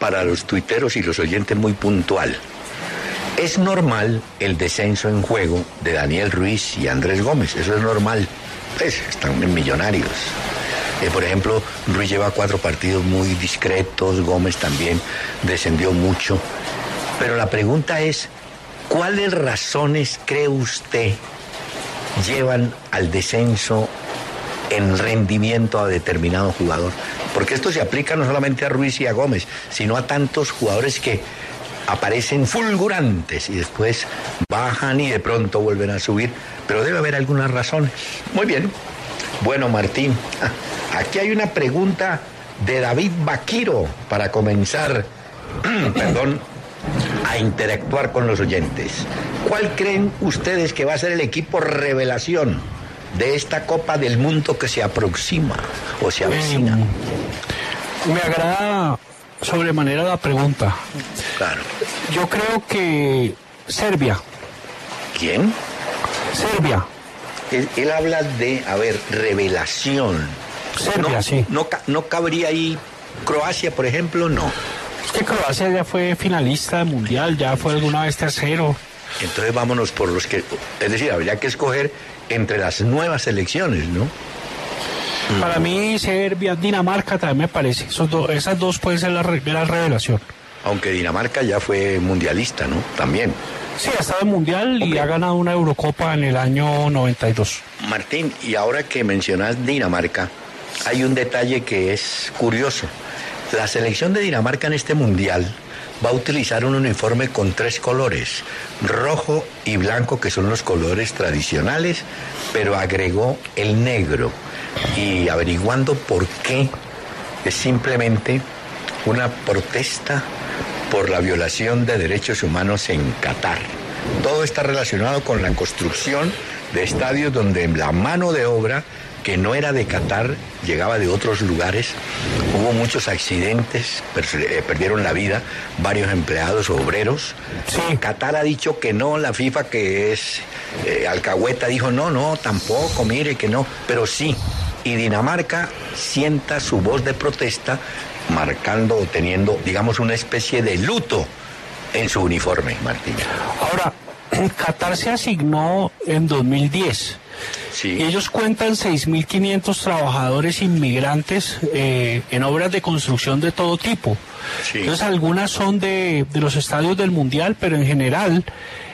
para los tuiteros y los oyentes muy puntual. ¿Es normal el descenso en juego de Daniel Ruiz y Andrés Gómez? Eso es normal. Pues están en millonarios. Eh, por ejemplo, Ruiz lleva cuatro partidos muy discretos, Gómez también descendió mucho. Pero la pregunta es, ¿cuáles razones cree usted llevan al descenso en rendimiento a determinado jugador? Porque esto se aplica no solamente a Ruiz y a Gómez, sino a tantos jugadores que aparecen fulgurantes y después bajan y de pronto vuelven a subir. Pero debe haber algunas razones. Muy bien. Bueno, Martín, aquí hay una pregunta de David Vaquiro para comenzar, perdón, a interactuar con los oyentes. ¿Cuál creen ustedes que va a ser el equipo revelación de esta Copa del Mundo que se aproxima o se avecina? Me agrada sobremanera la pregunta. Claro. Yo creo que Serbia, ¿Quién? Serbia, Él, él habla de, a ver, revelación. Serbia, no, sí. No, no cabría ahí Croacia, por ejemplo, no. Es que Croacia ya fue finalista de mundial, ya fue alguna vez tercero. Entonces vámonos por los que, es decir, habría que escoger entre las nuevas selecciones, ¿no? Para mí Serbia, Dinamarca también me parece. Esos do- esas dos pueden ser la, la revelación. Aunque Dinamarca ya fue mundialista, ¿no? También. Sí, ha estado en mundial y ha ganado una Eurocopa en el año 92. Martín, y ahora que mencionas Dinamarca, hay un detalle que es curioso. La selección de Dinamarca en este mundial va a utilizar un uniforme con tres colores, rojo y blanco, que son los colores tradicionales, pero agregó el negro. Y averiguando por qué, es simplemente una protesta por la violación de derechos humanos en Qatar. Todo está relacionado con la construcción de estadios donde la mano de obra que no era de Qatar llegaba de otros lugares. Hubo muchos accidentes, eh, perdieron la vida varios empleados obreros. Sí. Qatar ha dicho que no, la FIFA que es eh, alcahueta dijo no, no, tampoco, mire que no, pero sí. Y Dinamarca sienta su voz de protesta marcando o teniendo, digamos, una especie de luto en su uniforme, Martín. Ahora, Qatar se asignó en 2010. Sí. Y ellos cuentan 6.500 trabajadores inmigrantes eh, en obras de construcción de todo tipo. Sí. Entonces algunas son de, de los estadios del Mundial, pero en general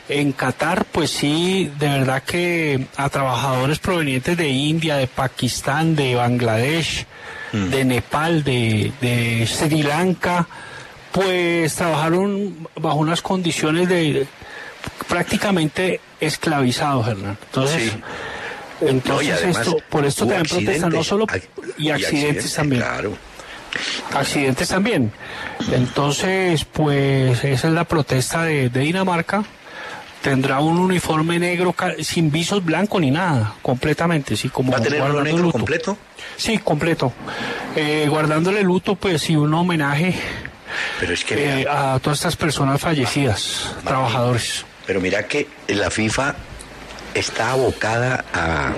en Qatar pues sí, de verdad que a trabajadores provenientes de India, de Pakistán, de Bangladesh, de Nepal, de, de Sri Lanka, pues trabajaron bajo unas condiciones de prácticamente esclavizados, Hernán. Entonces, Sí. entonces No, y además esto, por esto también protestan, no solo y accidentes también Claro. accidentes también. Entonces, pues esa es la protesta de, de Dinamarca. Tendrá un uniforme negro sin visos blanco ni nada, completamente, sí, como ¿Va a tener uno negro luto. completo? Sí, completo. Eh, guardándole luto, pues sí, un homenaje Pero es que, eh, a todas estas personas fallecidas, trabajadores. Pero mira que la FIFA está abocada a,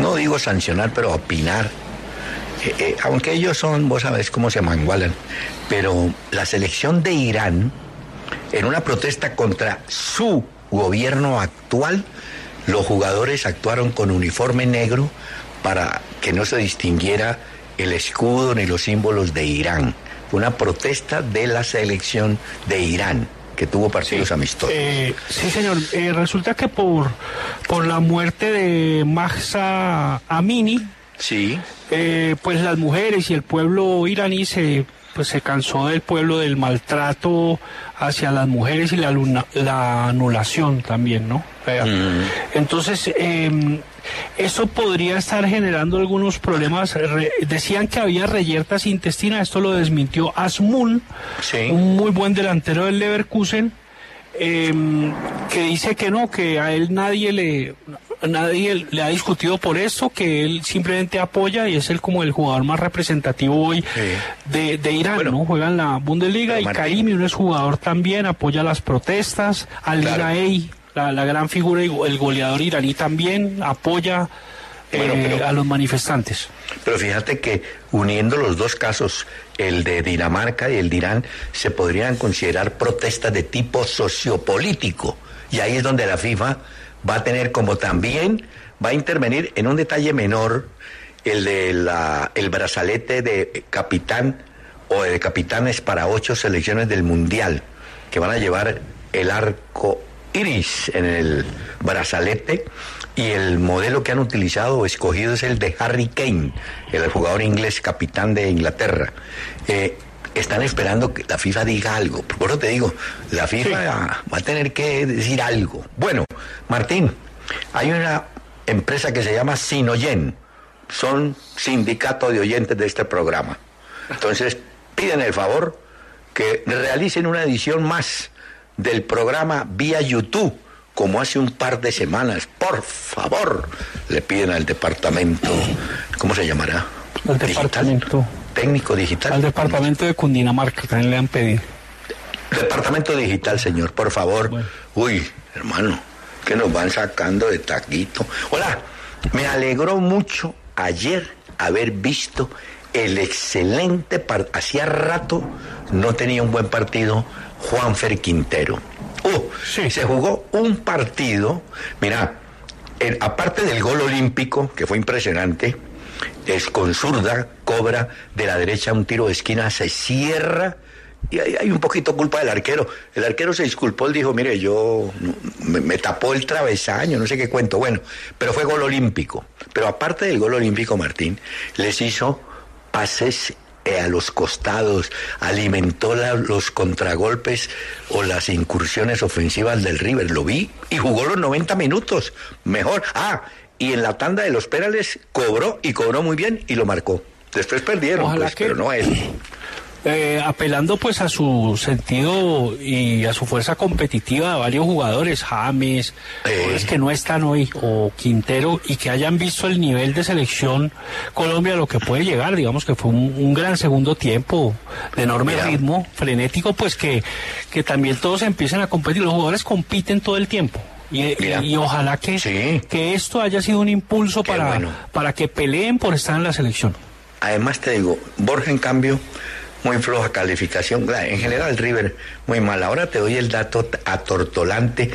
no digo sancionar, pero a opinar. Eh, eh, aunque ellos son, vos sabés cómo se mangualan, pero la selección de Irán, en una protesta contra su gobierno actual, Los jugadores actuaron con uniforme negro para que no se distinguiera el escudo ni los símbolos de Irán. Fue una protesta de la selección de Irán que tuvo partidos amistosos. Eh, sí, señor. Eh, resulta que por, por la muerte de Mahsa Amini, Sí, eh, pues las mujeres y el pueblo iraní se pues se cansó del pueblo del maltrato hacia las mujeres y la, luna- la anulación también, ¿no? Sea, Entonces, eh, eso podría estar generando algunos problemas. Re- decían que había reyertas intestinas, esto lo desmintió Asmun, Sí. un muy buen delantero del Leverkusen, eh, que dice que no, que a él nadie le nadie le ha discutido por esto, que él simplemente apoya y es él como el jugador más representativo hoy de, de Irán, Bueno. ¿no? Juega en la Bundesliga y Martín. Karimi no es jugador también, apoya las protestas, Ali Claro. La, la gran figura, y el goleador iraní también apoya Bueno, eh, pero- a los manifestantes. pero fíjate que uniendo los dos casos, el de Dinamarca y el de Irán, se podrían considerar protestas de tipo sociopolítico. Y ahí es donde la FIFA va a tener como también, va a intervenir en un detalle menor, el de la, el brazalete de capitán o de capitanes para ocho selecciones del Mundial, que van a llevar el arco iris en el brazalete y el modelo que han utilizado o escogido es el de Harry Kane, el jugador inglés capitán de Inglaterra. Eh, están esperando que la FIFA diga algo. Por eso te digo, la FIFA va a tener que decir algo. Bueno, Martín, hay una empresa que se llama Sinoyen. Son sindicato de oyentes de este programa. Entonces, piden el favor que realicen una edición más del programa vía YouTube, como hace un par de semanas. Por favor, le piden al departamento, ¿cómo se llamará? Al departamento. Técnico digital. Al departamento de Cundinamarca también le han pedido. Departamento digital, señor, por favor. Bueno. Uy, hermano, que nos van sacando de taquito. Hola, me alegró mucho ayer haber visto el excelente partido. Hacía rato no tenía un buen partido Juanfer Quintero. Uh, Sí. se jugó un partido, mira, el- aparte del gol olímpico, que fue impresionante, es con zurda, cobra de la derecha un tiro de esquina, se cierra y hay, hay un poquito culpa del arquero. El arquero se disculpó, él dijo, mire, yo me tapó el travesaño, no sé qué cuento. Bueno, pero fue gol olímpico. Pero aparte del gol olímpico, Martín, les hizo pases eh, a los costados, alimentó la- los contragolpes o las incursiones ofensivas del River. Lo vi y jugó los 90 minutos. Mejor. Ah, y en la tanda de los penales cobró y cobró muy bien y lo marcó. Después perdieron, pues, que- pero no él. Eh, apelando pues a su sentido y a su fuerza competitiva de varios jugadores, James, Eh. que no están hoy, o Quintero, y que hayan visto el nivel de selección Colombia, lo que puede llegar, digamos que fue un, un gran segundo tiempo de enorme Mira. ritmo, frenético, pues que, que también todos empiecen a competir, los jugadores compiten todo el tiempo. Y, y- ojalá que, Sí. que esto haya sido un impulso Qué para, bueno. para que peleen por estar en la selección. Además te digo, Borja en cambio, muy floja calificación. En general River, muy mal. Ahora te doy el dato atortolante,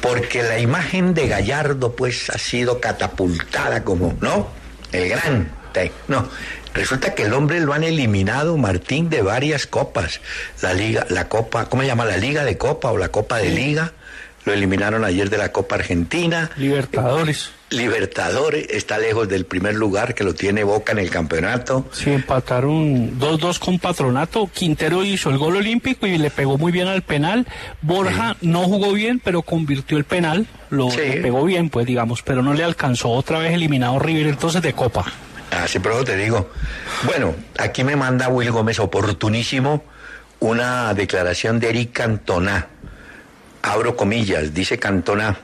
porque la imagen de Gallardo pues ha sido catapultada como, ¿no? El gran. No, resulta que el hombre lo han eliminado, Martín, de varias copas. La liga, la copa, ¿cómo se llama? La liga de copa o la copa de liga. Lo eliminaron ayer de la Copa Argentina. Libertadores. Libertadores está lejos del primer lugar que lo tiene Boca en el campeonato. Sí, empataron 2-2 con Patronato. Quintero hizo el gol olímpico y le pegó muy bien al penal. Borja no jugó bien, pero convirtió el penal. Lo Sí. le pegó bien, pues digamos, pero no le alcanzó. Otra vez eliminado River entonces de Copa. Así pero te digo. Bueno, aquí me manda Will Gómez oportunísimo una declaración de Eric Cantona. Abro comillas, dice Cantona.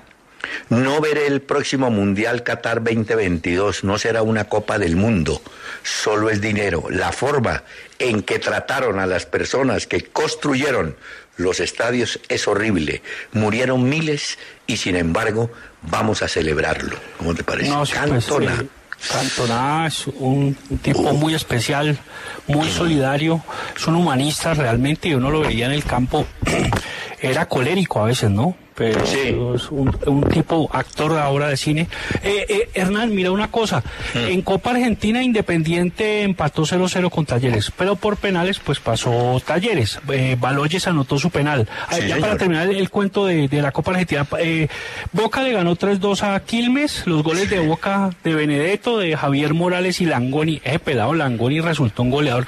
No veré el próximo Mundial Qatar 2022, no será una Copa del Mundo, solo es dinero. La forma en que trataron a las personas que construyeron los estadios es horrible. Murieron miles y sin embargo vamos a celebrarlo. ¿Cómo te parece? No, sí, pues, Cantona. Cantona es un, un tipo muy especial, muy solidario, es un humanista realmente y uno lo veía en el campo. Era colérico a veces, ¿no? Pero Sí. es un, un tipo actor ahora de cine. Eh, eh, Hernán, mira una cosa. Mm. En Copa Argentina, Independiente empató 0-0 con Talleres, pero por penales, pues pasó Talleres. Eh, Baloyes anotó su penal. Ah, Sí, ya señor. para terminar el, cuento de, de la Copa Argentina, eh, Boca le ganó 3-2 a Quilmes. Los goles de Boca de Benedetto, de Javier Morales y Langoni. Ese pelado Langoni resultó un goleador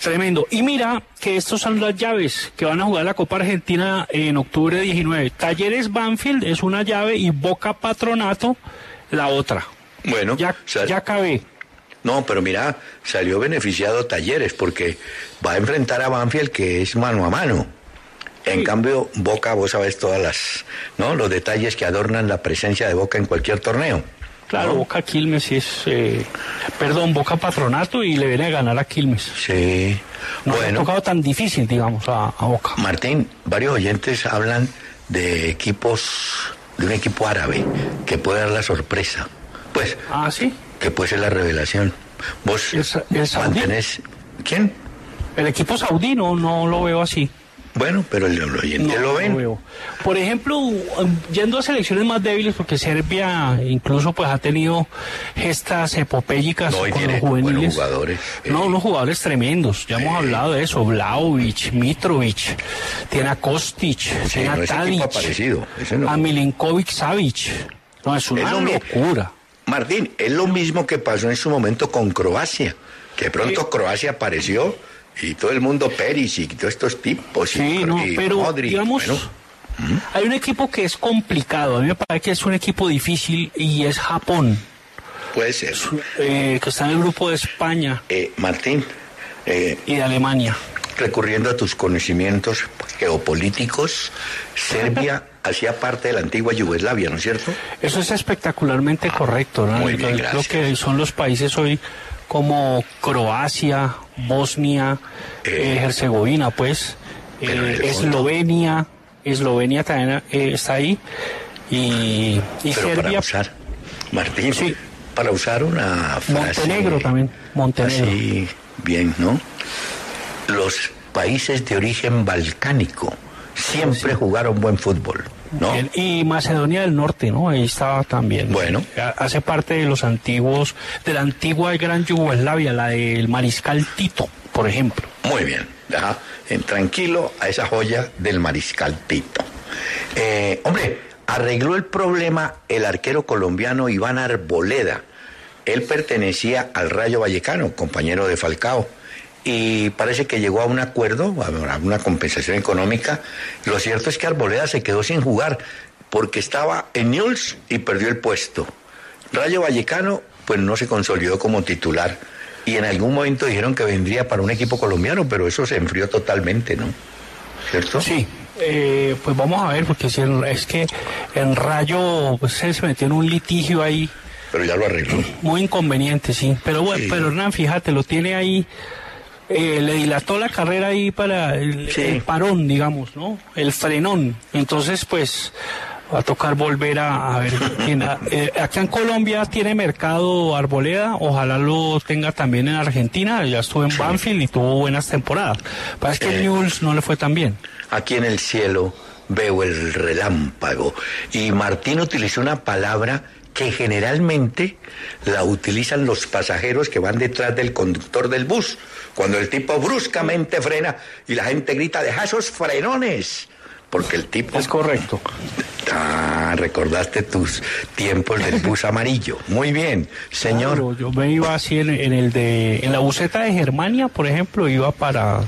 tremendo. Y mira que estos son las llaves que van a jugar la Copa Argentina en octubre 19. Talleres Banfield es una llave y Boca Patronato la otra. Bueno, Ya, sal- ya acabé. no, pero mira, salió beneficiado Talleres porque va a enfrentar a Banfield que es mano a mano. En Sí. cambio, Boca, vos sabés todas las, ¿no? Los detalles que adornan la presencia de Boca en cualquier torneo. Claro. Boca Quilmes es, eh, perdón, Boca Patronato y le viene a ganar a Quilmes. Sí. No le ha bueno, tocado tan difícil, digamos, a, a Boca. Martín, varios oyentes hablan de equipos, de un equipo árabe que puede dar la sorpresa. Pues, Ah, sí. que puede ser la revelación. Vos ¿El el mantenés. ¿Quién? El equipo saudí no, no lo veo así. Bueno, pero el, el oyente No, lo no ven. Por ejemplo, um, yendo a selecciones más débiles, porque Serbia incluso pues ha tenido gestas epopélicas No, con tiene los juveniles. jugadores. No, Eh, unos jugadores tremendos. Ya hemos hablado de eso. Vlaovic, Mitrovic, tiene a Kostic, tiene no, a Tadic, no. a Milinkovic Savic. No, es una Es locura. Martín, es lo mismo que pasó en su momento con Croacia, que pronto Sí. Croacia apareció y todo el mundo Perisic y todos estos tipos y, Sí, no, y pero Modric, digamos, bueno, hay un equipo que es complicado. A mí me parece que es un equipo difícil y es Japón, puede ser. eh, que está en el grupo de España Eh, Martín, eh, y de Alemania. recurriendo a tus conocimientos geopolíticos, Serbia hacía parte de la antigua Yugoslavia, ¿no es cierto? Eso es espectacularmente correcto, ¿no? muy bien, gracias. que son los países hoy como Croacia, Bosnia, Eh, eh, Herzegovina, pues, eh, Eslovenia, Eslovenia también eh, está ahí y, y Pero para Serbia, usar, Martín, Sí. para usar una frase... Montenegro también, Montenegro. Así, bien, ¿no? Los países de origen balcánico siempre jugaron buen fútbol, ¿no? Bien, Y Macedonia del Norte, ¿no? Ahí estaba también. Bueno. Ha- Hace parte de los antiguos, de la antigua Gran Yugoslavia, la del Mariscal Tito, por ejemplo. Muy bien, en tranquilo a esa joya del mariscal Tito. Eh, hombre, arregló el problema el arquero colombiano Iván Arboleda. Él pertenecía al Rayo Vallecano, compañero de Falcao, y parece que llegó a un acuerdo, a una compensación económica. Lo cierto es que Arboleda se quedó sin jugar porque estaba en Newell's y perdió el puesto. Rayo Vallecano, pues no se consolidó como titular. Y en algún momento dijeron que vendría para un equipo colombiano, pero eso se enfrió totalmente, ¿no? ¿Cierto? Sí, eh, pues vamos a ver, porque si el- es que en Rayo pues, se metió en un litigio ahí Pero ya lo arregló. muy inconveniente, sí. Pero bueno, Sí. pero Hernán, fíjate, lo tiene ahí, eh, le dilató la carrera ahí para el, Sí. el parón, digamos, ¿no? El frenón. Entonces, pues va a tocar volver a, a ver. quién- a- eh, acá en Colombia tiene mercado Arboleda, ojalá lo tenga también en Argentina. Ya estuvo en Banfield y tuvo buenas temporadas. Parece que Eh. no le fue tan bien. Aquí en el cielo veo el relámpago. Y Martín utilizó una palabra que generalmente la utilizan los pasajeros que van detrás del conductor del bus. Cuando el tipo bruscamente frena y la gente grita, deja esos frenones. Porque el tipo... Es correcto. Ah, recordaste tus tiempos del bus amarillo. Muy bien, señor. Claro, yo me iba así en, en el de en la buseta de Germania, por ejemplo, iba para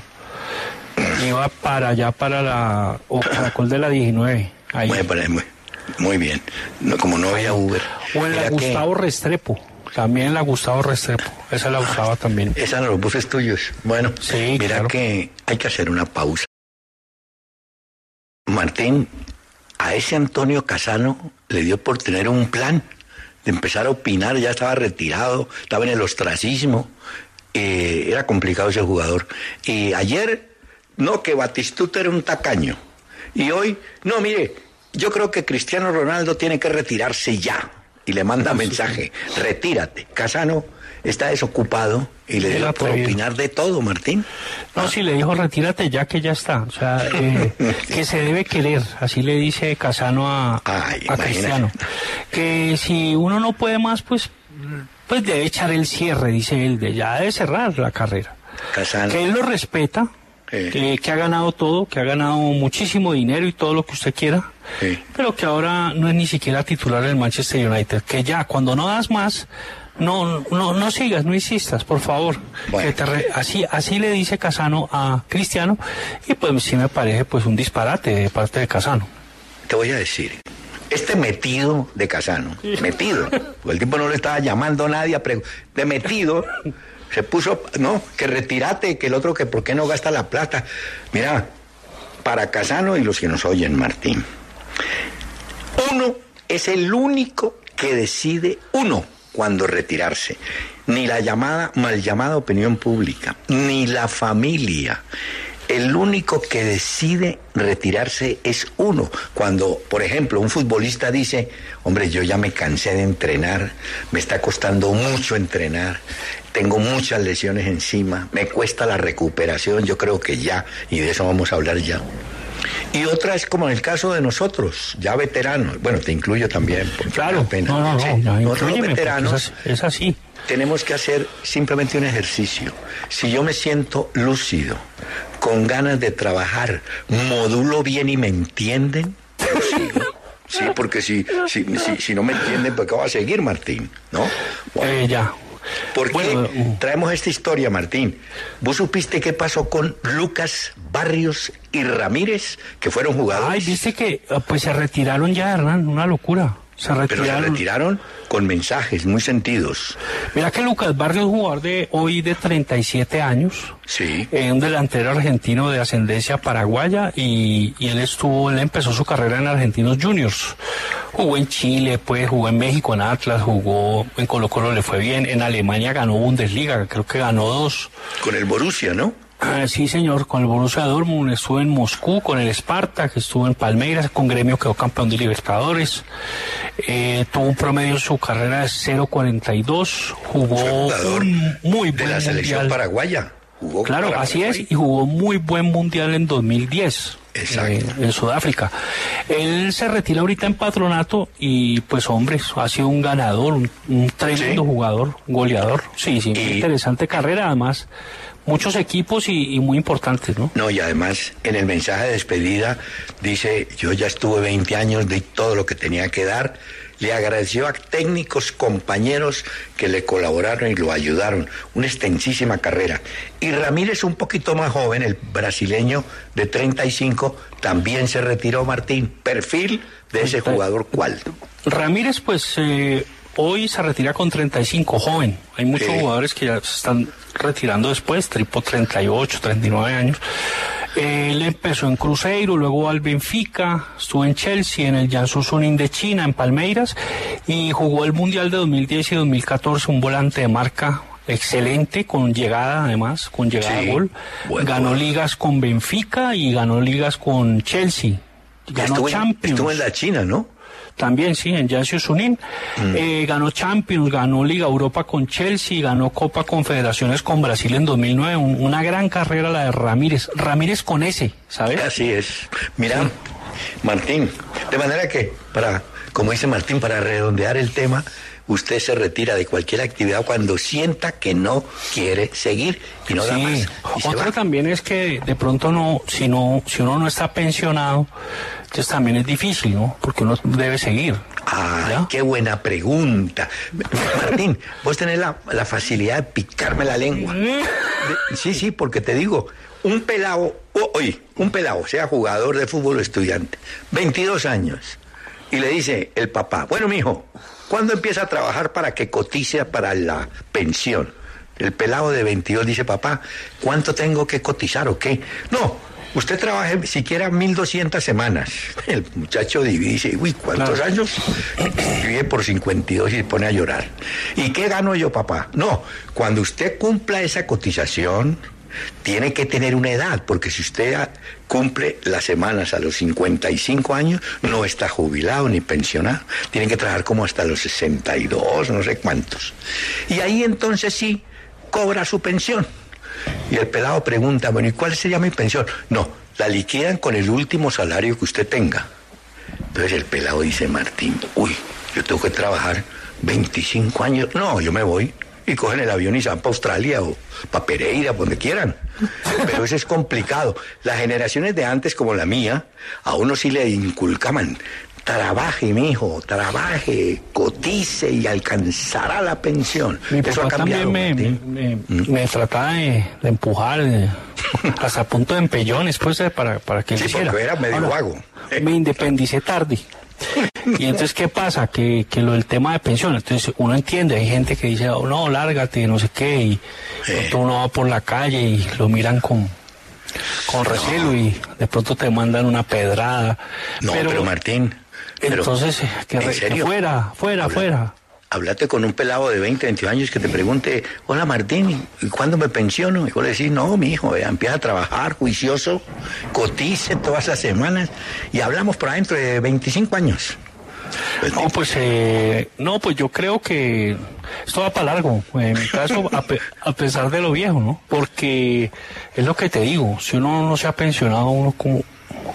iba para allá para la o Caracol de la 19, ahí. Muy, muy, muy bien. No, como no había Uber. o en la que Gustavo Restrepo, también la Gustavo Restrepo, esa la usaba también. Esos eran los buses tuyos. Bueno, Sí, mira claro. que hay que hacer una pausa. Martín, a ese Antonio Casano le dio por tener un plan de empezar a opinar, ya estaba retirado, estaba en el ostracismo, eh, era complicado ese jugador. Y ayer, no, que Batistuta era un tacaño. Y hoy, no, mire, yo creo que Cristiano Ronaldo tiene que retirarse ya. Y le manda mensaje, retírate. Casano está desocupado y le dio por opinar de todo, Martín. No, sí, le dijo, retírate ya que ya está. O sea, eh, que se debe querer, así le dice Casano a, Ay, a. Cristiano. Que si uno no puede más, pues, pues debe echar el cierre, dice él, de ya debe cerrar la carrera. Casano. Que él lo respeta, Sí. que, que ha ganado todo, que ha ganado muchísimo dinero y todo lo que usted quiera, Sí. pero que ahora no es ni siquiera titular del Manchester United. Que ya, cuando no das más, no, no, no sigas, no insistas, por favor. Bueno. Re- así, así le dice Casano a Cristiano, y pues sí me parece pues un disparate de parte de Casano. Te voy a decir, este metido de Casano, metido, porque el tipo no le estaba llamando a nadie a preguntar, de metido, se puso, no, que retírate, que el otro que por qué no gasta la plata. Mira, para Casano y los que nos oyen, Martín, uno es el único que decide uno cuando retirarse. Ni la llamada, mal llamada opinión pública, ni la familia. El único que decide retirarse es uno. Cuando, por ejemplo, un futbolista dice, hombre, yo ya me cansé de entrenar, me está costando mucho entrenar, tengo muchas lesiones encima, me cuesta la recuperación, yo creo que ya, y de eso vamos a hablar ya. Y otra es como en el caso de nosotros, ya veteranos. Bueno, te incluyo también. Claro, pena. no, no, no, Sí, no, nosotros veteranos es, as- es así. tenemos que hacer simplemente un ejercicio. Si yo me siento lúcido, con ganas de trabajar, modulo bien y me entienden, sigo. Sí, porque si, si, si, si no me entienden, pues ¿qué va a seguir, Martín? ¿No? Bueno, Eh, ya. ¿Por qué Bueno, uh. traemos esta historia, Martín? ¿Vos supiste qué pasó con Lucas Barrios y Ramírez, que fueron Ay, jugadores? viste que eh, pues se retiraron ya, Hernán, una locura. Se pero se retiraron. retiraron con mensajes muy sentidos. Mira que Lucas Barrios, jugador de hoy de 37 años, Sí. eh, un delantero argentino de ascendencia paraguaya y, y él estuvo, él empezó su carrera en Argentinos Juniors. Jugó en Chile, pues jugó en México en Atlas, jugó en Colo Colo le fue bien, en Alemania ganó Bundesliga, creo que ganó dos. Con el Borussia, ¿no? Ah, sí, señor, con el Borussia Dortmund, estuvo en Moscú, con el Spartak, estuvo en Palmeiras, con Gremio quedó campeón de Libertadores, eh, tuvo un promedio en su carrera de 0.42, jugó un muy de buen la selección mundial. paraguaya. Jugó Claro, así es, y jugó muy buen mundial en 2010. Exacto. eh, en Sudáfrica. Él se retira ahorita en patronato y pues hombre, ha sido un ganador, un, un tremendo Sí. jugador, goleador. Sí, sí, Y- interesante carrera además. Muchos equipos y, y muy importantes, ¿no? No, y además en el mensaje de despedida dice, yo ya estuve 20 años, di todo lo que tenía que dar. Le agradeció a técnicos, compañeros que le colaboraron y lo ayudaron. Una extensísima carrera. Y Ramírez, un poquito más joven, el brasileño de 35, también se retiró, Martín. Perfil de ese jugador, ¿cuál? Ramírez, pues eh, hoy se retira con 35, joven. Hay muchos Sí. jugadores que ya se están retirando después, tipo 38, 39 años. Él empezó en Cruzeiro, luego al Benfica, estuvo en Chelsea, en el Jiangsu Suning de China, en Palmeiras, y jugó el Mundial de 2010 y 2014, un volante de marca excelente, con llegada además, con llegada Sí, a gol. ganó ligas con Benfica y ganó ligas con Chelsea. Ganó Estuvo en, Champions. estuvo en la China, ¿no? También, sí, en Jiangsu Suning. Mm. Eh, ganó Champions, ganó Liga Europa con Chelsea, ganó Copa Confederaciones con Brasil en 2009. Un- una gran carrera la de Ramírez. Ramírez con S, ¿sabes? Así es. Mira, Martín, de manera que, para, como dice Martín, para redondear el tema, usted se retira de cualquier actividad cuando sienta que no quiere seguir y no da más. También es que de pronto no, si no, si uno no está pensionado, entonces también es difícil, ¿no? Porque uno debe seguir. Ay, ¿Ya? qué buena pregunta. Martín, vos tenés la, la facilidad de picarme la lengua. De- sí, sí, porque te digo, un pelado, oye, un pelado, sea jugador de fútbol o estudiante, 22 años, y le dice el papá, bueno, mijo, ¿cuándo empieza a trabajar para que cotice para la pensión? El pelado de 22 dice, papá, ¿cuánto tengo que cotizar o qué? No, usted trabaje siquiera 1.200 semanas. El muchacho divide y dice, uy, ¿cuántos Claro. años? Vive por 52 y se pone a llorar. ¿Y qué gano yo, papá? No, cuando usted cumpla esa cotización, tiene que tener una edad, porque si usted cumple las semanas a los 55 años, no está jubilado ni pensionado. Tiene que trabajar como hasta los 62, no sé cuántos. Y ahí entonces sí cobra su pensión. Y el pelado pregunta, bueno, ¿y cuál sería mi pensión? No, la liquidan con el último salario que usted tenga. Entonces el pelado dice, Martín, uy, yo tengo que trabajar 25 años. No, yo me voy. Y cogen el avión y se van para Australia o para Pereira, donde quieran. Pero eso es complicado. Las generaciones de antes, como la mía, a uno sí le inculcaban. Trabaje, mi hijo, trabaje, cotice y alcanzará la pensión. Mi Eso ha papá cambiado. también me, me, me trataba de, de empujar eh, hasta punto de empellones, pues, eh, para, para que Sí, hiciera. era medio Ahora, vago. Me independicé tarde. Y entonces, ¿qué pasa? Que, que lo del tema de pensión, entonces uno entiende, hay gente que dice, oh, no, lárgate, no sé qué, y pronto uno va por la calle y lo miran con, con recelo y de pronto te mandan una pedrada. No, pero, Martín. Pero- entonces, eh, que, ¿en que fuera, fuera, Habla- fuera. Háblate con un pelado de 20, 22 años que te pregunte, hola Martín, ¿y cuándo me pensiono? Y vos le decís, no, mi hijo, empieza a trabajar juicioso, cotice todas las semanas y hablamos por adentro de 25 años. Pues, No, pues eh, no, pues yo creo que esto va para largo. En mi caso, a, pe- a pesar de lo viejo, ¿no? Porque es lo que te digo, si uno no se ha pensionado, uno como,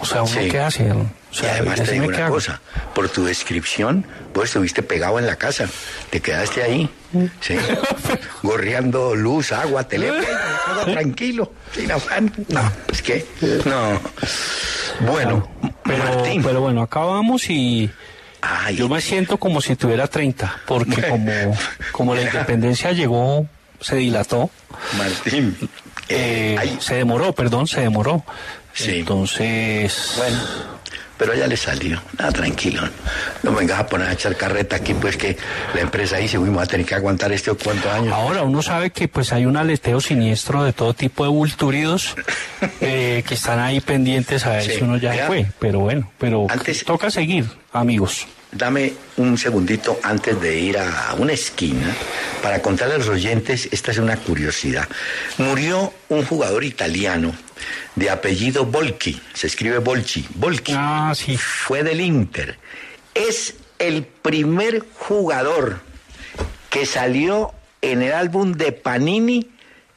o sea, uno Sí. qué hace. O y sea, además te digo qué una hago. cosa, por tu descripción, vos estuviste pegado en la casa, te quedaste ahí, ¿sí? gorreando luz, agua, teléfono, todo tranquilo, sin afán. No, es que, no. Bueno, Pero, Martín. pero bueno, acabamos y Ay, yo me siento como si tuviera 30, porque como, como la independencia llegó, se dilató, Martín. eh, eh, se demoró, perdón, se demoró. Sí. Entonces, bueno, pero ya le salió. Nada, tranquilo. No me vengas a poner a echar carreta aquí, pues que la empresa dice, uy, me va a tener que aguantar este o cuántos años. Ahora uno sabe que pues hay un aleteo siniestro de todo tipo de vulturidos eh, que están ahí pendientes a ver Sí, si uno ya mira. fue, pero bueno, pero Antes- toca seguir, amigos. Dame un segundito antes de ir a una esquina para contarle a los oyentes, esta es una curiosidad. Murió un jugador italiano de apellido Volchi, se escribe Volchi, Volchi. Ah, sí. Fue del Inter. Es el primer jugador que salió en el álbum de Panini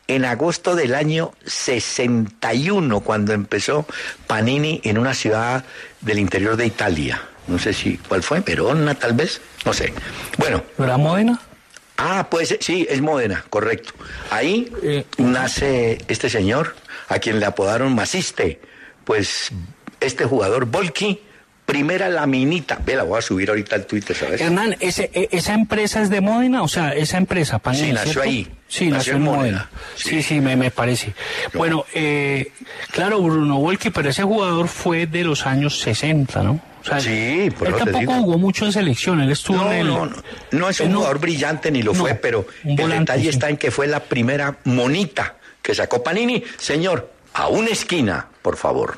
en agosto del año 61, cuando empezó Panini en una ciudad del interior de Italia. No sé si, ¿cuál fue? Verona, tal vez. No sé. Bueno, ¿No era Modena? Ah, pues sí, es Módena, correcto. Ahí Eh, nace este señor, a quien le apodaron Maciste. Pues este jugador, Volky, primera laminita. Ve, la voy a subir ahorita al Twitter, ¿sabes? Hernán, ese, e- ¿esa empresa es de Modena? O sea, esa empresa, Panini, Sí, nació ¿cierto? ahí. Sí, Nació en en Módena. Modena. Sí. Sí, sí, me, me parece. Bueno, eh, claro, Bruno Volki, pero ese jugador fue de los años 60, ¿no? O sea, Sí, por él tampoco digo. jugó mucho en selección, él estuvo No, en el... no, no, no es un jugador brillante ni lo fue, pero el volante, detalle sí. está en que fue la primera monita que sacó Panini. Señor, a una esquina, por favor.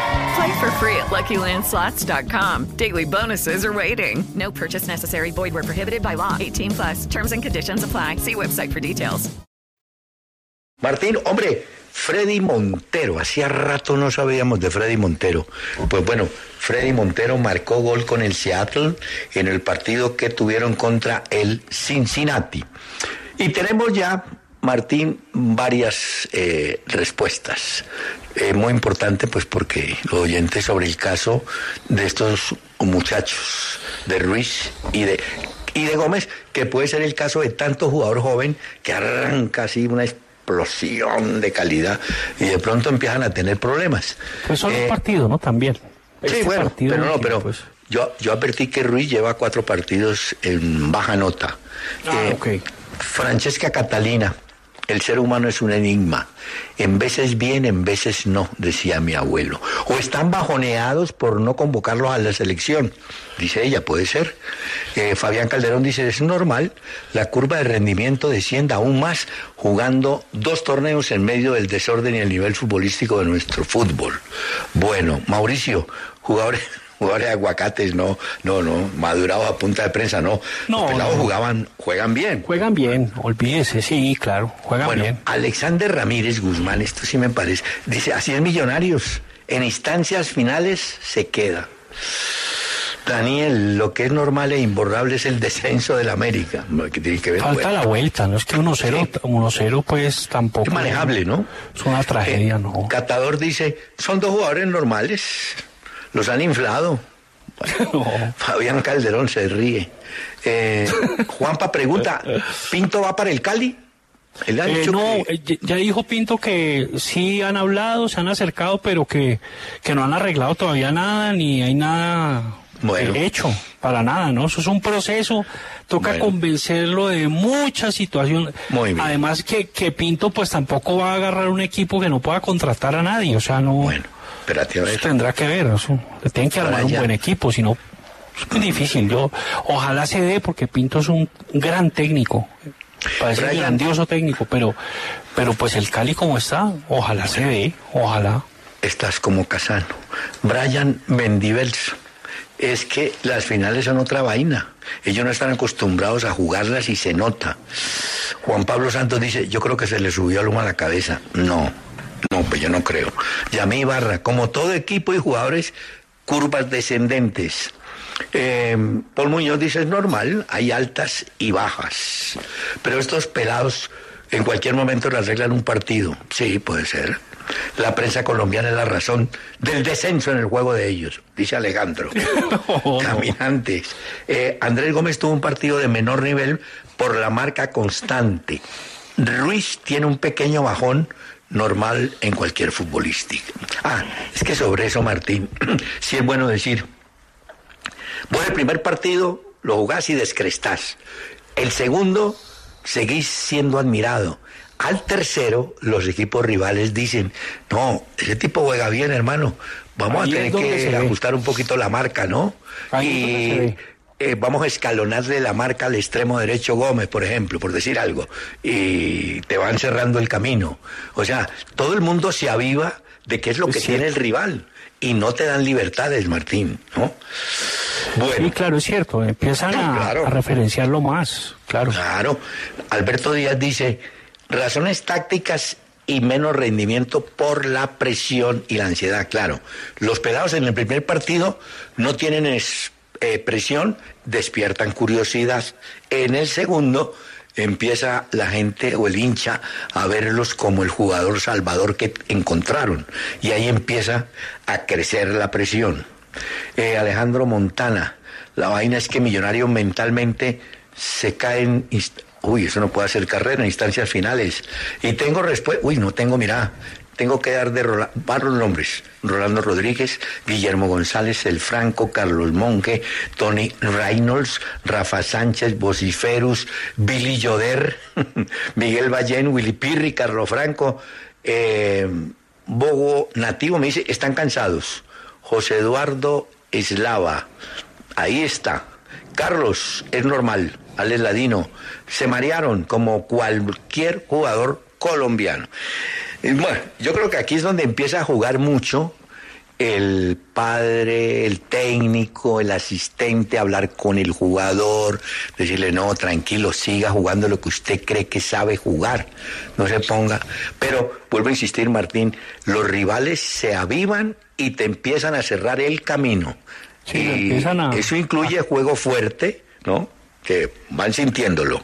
Play for free at LuckyLandSlots.com. Daily bonuses are waiting. No purchase necessary. Void where prohibited by law. 18 plus. Terms and conditions apply. See website for details. Martín, hombre, Freddy Montero, hacía rato no sabíamos de Freddy Montero. Pues bueno, Freddy Montero marcó gol con el Seattle en el partido que tuvieron contra el Cincinnati. Y tenemos ya Martín, varias eh, respuestas. Eh, muy importante, pues, porque los oyentes sobre el caso de estos muchachos, de Ruiz y de, y de Gómez, que puede ser el caso de tanto jugador joven que arranca así una explosión de calidad y de pronto empiezan a tener problemas. Pues son Eh, los partidos, ¿no? También. Sí, Este bueno, pero no, pero pues, yo, yo advertí que Ruiz lleva cuatro partidos en baja nota. Ah, Eh, ok. Francesca Catalina, el ser humano es un enigma. En veces bien, en veces no, decía mi abuelo. O están bajoneados por no convocarlos a la selección. Dice ella, puede ser. Eh, Fabián Calderón dice, es normal, la curva de rendimiento descienda aún más jugando dos torneos en medio del desorden y el nivel futbolístico de nuestro fútbol. Bueno, Mauricio, jugadores... Jugadores de aguacates, no, no, no, madurados a punta de prensa, no. No, Los pelados no. jugaban, juegan bien. Juegan bien, olvídese, sí, claro, juegan Bueno, bien. Alexander Ramírez Guzmán, esto sí me parece. Dice, así es Millonarios. En instancias finales se queda. Daniel, lo que es normal e imborrable es el descenso del América. ¿Qué tiene que ver? Falta Bueno, la vuelta, no es que 1-0, 1-0 pues tampoco. es manejable, ¿no? Es una tragedia, Eh, ¿no? Catador dice, son dos jugadores normales. Los han inflado. No. Fabián Calderón se ríe. Eh, Juanpa pregunta, ¿Pinto va para el Cali? Él ha Eh, dicho no, que- eh, ya- dijo Pinto que sí han hablado, se han acercado, pero que, que no han arreglado todavía nada, ni hay nada Bueno. hecho, para nada, ¿no? Eso es un proceso, toca Bueno. convencerlo de muchas situaciones. Muy bien. Además que, que Pinto pues tampoco va a agarrar un equipo que no pueda contratar a nadie, o sea, no... Bueno, espérate a ver. Eso tendrá que ver, eso. Tienen que armar un buen equipo, si no, es muy difícil. Yo, ojalá se dé, porque Pinto es un gran técnico. Parece Brian. grandioso técnico, pero, pero pues el Cali como está, ojalá se dé, ojalá. Estás como Casano. Brian Mendivels. Es que las finales son otra vaina. Ellos no están acostumbrados a jugarlas y se nota. Juan Pablo Santos dice, yo creo que se le subió humo a la cabeza. No, no, pues yo no creo. Yamí Ibarra, como todo equipo y jugadores, curvas descendentes. Eh, Paul Muñoz dice, es normal, hay altas y bajas. Pero estos pelados en cualquier momento le arreglan un partido. Sí, puede ser. La prensa colombiana es la razón del descenso en el juego de ellos, dice Alejandro. Caminantes. Eh, Andrés Gómez tuvo un partido de menor nivel por la marca constante. Ruiz tiene un pequeño bajón normal en cualquier futbolística. Ah, es que sobre eso, Martín, sí es bueno decir, vos el primer partido lo jugás y descrestás. El segundo, seguís siendo admirado. Al tercero, los equipos rivales dicen, no, ese tipo juega bien, hermano. Vamos Ahí a tener que ajustar un poquito la marca, ¿no? Ahí ve. Eh, vamos a escalonarle la marca al extremo derecho Gómez, por ejemplo, por decir algo, y te van cerrando el camino. O sea, todo el mundo se aviva de qué es lo que tiene el rival y no te dan libertades, Martín, ¿no? Bueno, Sí, claro, es cierto, empiezan a, Claro. a referenciarlo más, claro. claro. Alberto Díaz dice, razones tácticas y menos rendimiento por la presión y la ansiedad, claro. Los pelados en el primer partido no tienen es- eh, presión, despiertan curiosidad. En el segundo empieza la gente o el hincha a verlos como el jugador salvador que encontraron. Y ahí empieza a crecer la presión. Eh, Alejandro Montana, la vaina es que Millonario mentalmente se caen... Uy, eso no puede hacer carrera en instancias finales. Y tengo respuesta... Uy, no tengo, mira, tengo que dar de varios nombres. Rolando Rodríguez, Guillermo González, El Franco, Carlos Monque, Tony Reynolds, Rafa Sánchez, Vociferus, Billy Yoder, Miguel Ballén, Willy Pirri, Carlos Franco, eh, Bogo Nativo, me dice, están cansados. José Eduardo Eslava, ahí está. Carlos, es normal. Alex Ladino, se marearon como cualquier jugador colombiano. Y bueno, yo creo que aquí es donde empieza a jugar mucho el padre, el técnico, el asistente, hablar con el jugador, decirle, no, tranquilo, siga jugando lo que usted cree que sabe jugar, no se ponga. Pero, vuelvo a insistir, Martín, los rivales se avivan y te empiezan a cerrar el camino. Sí, y empiezan a- eso incluye juego fuerte, ¿no? Que van sintiéndolo.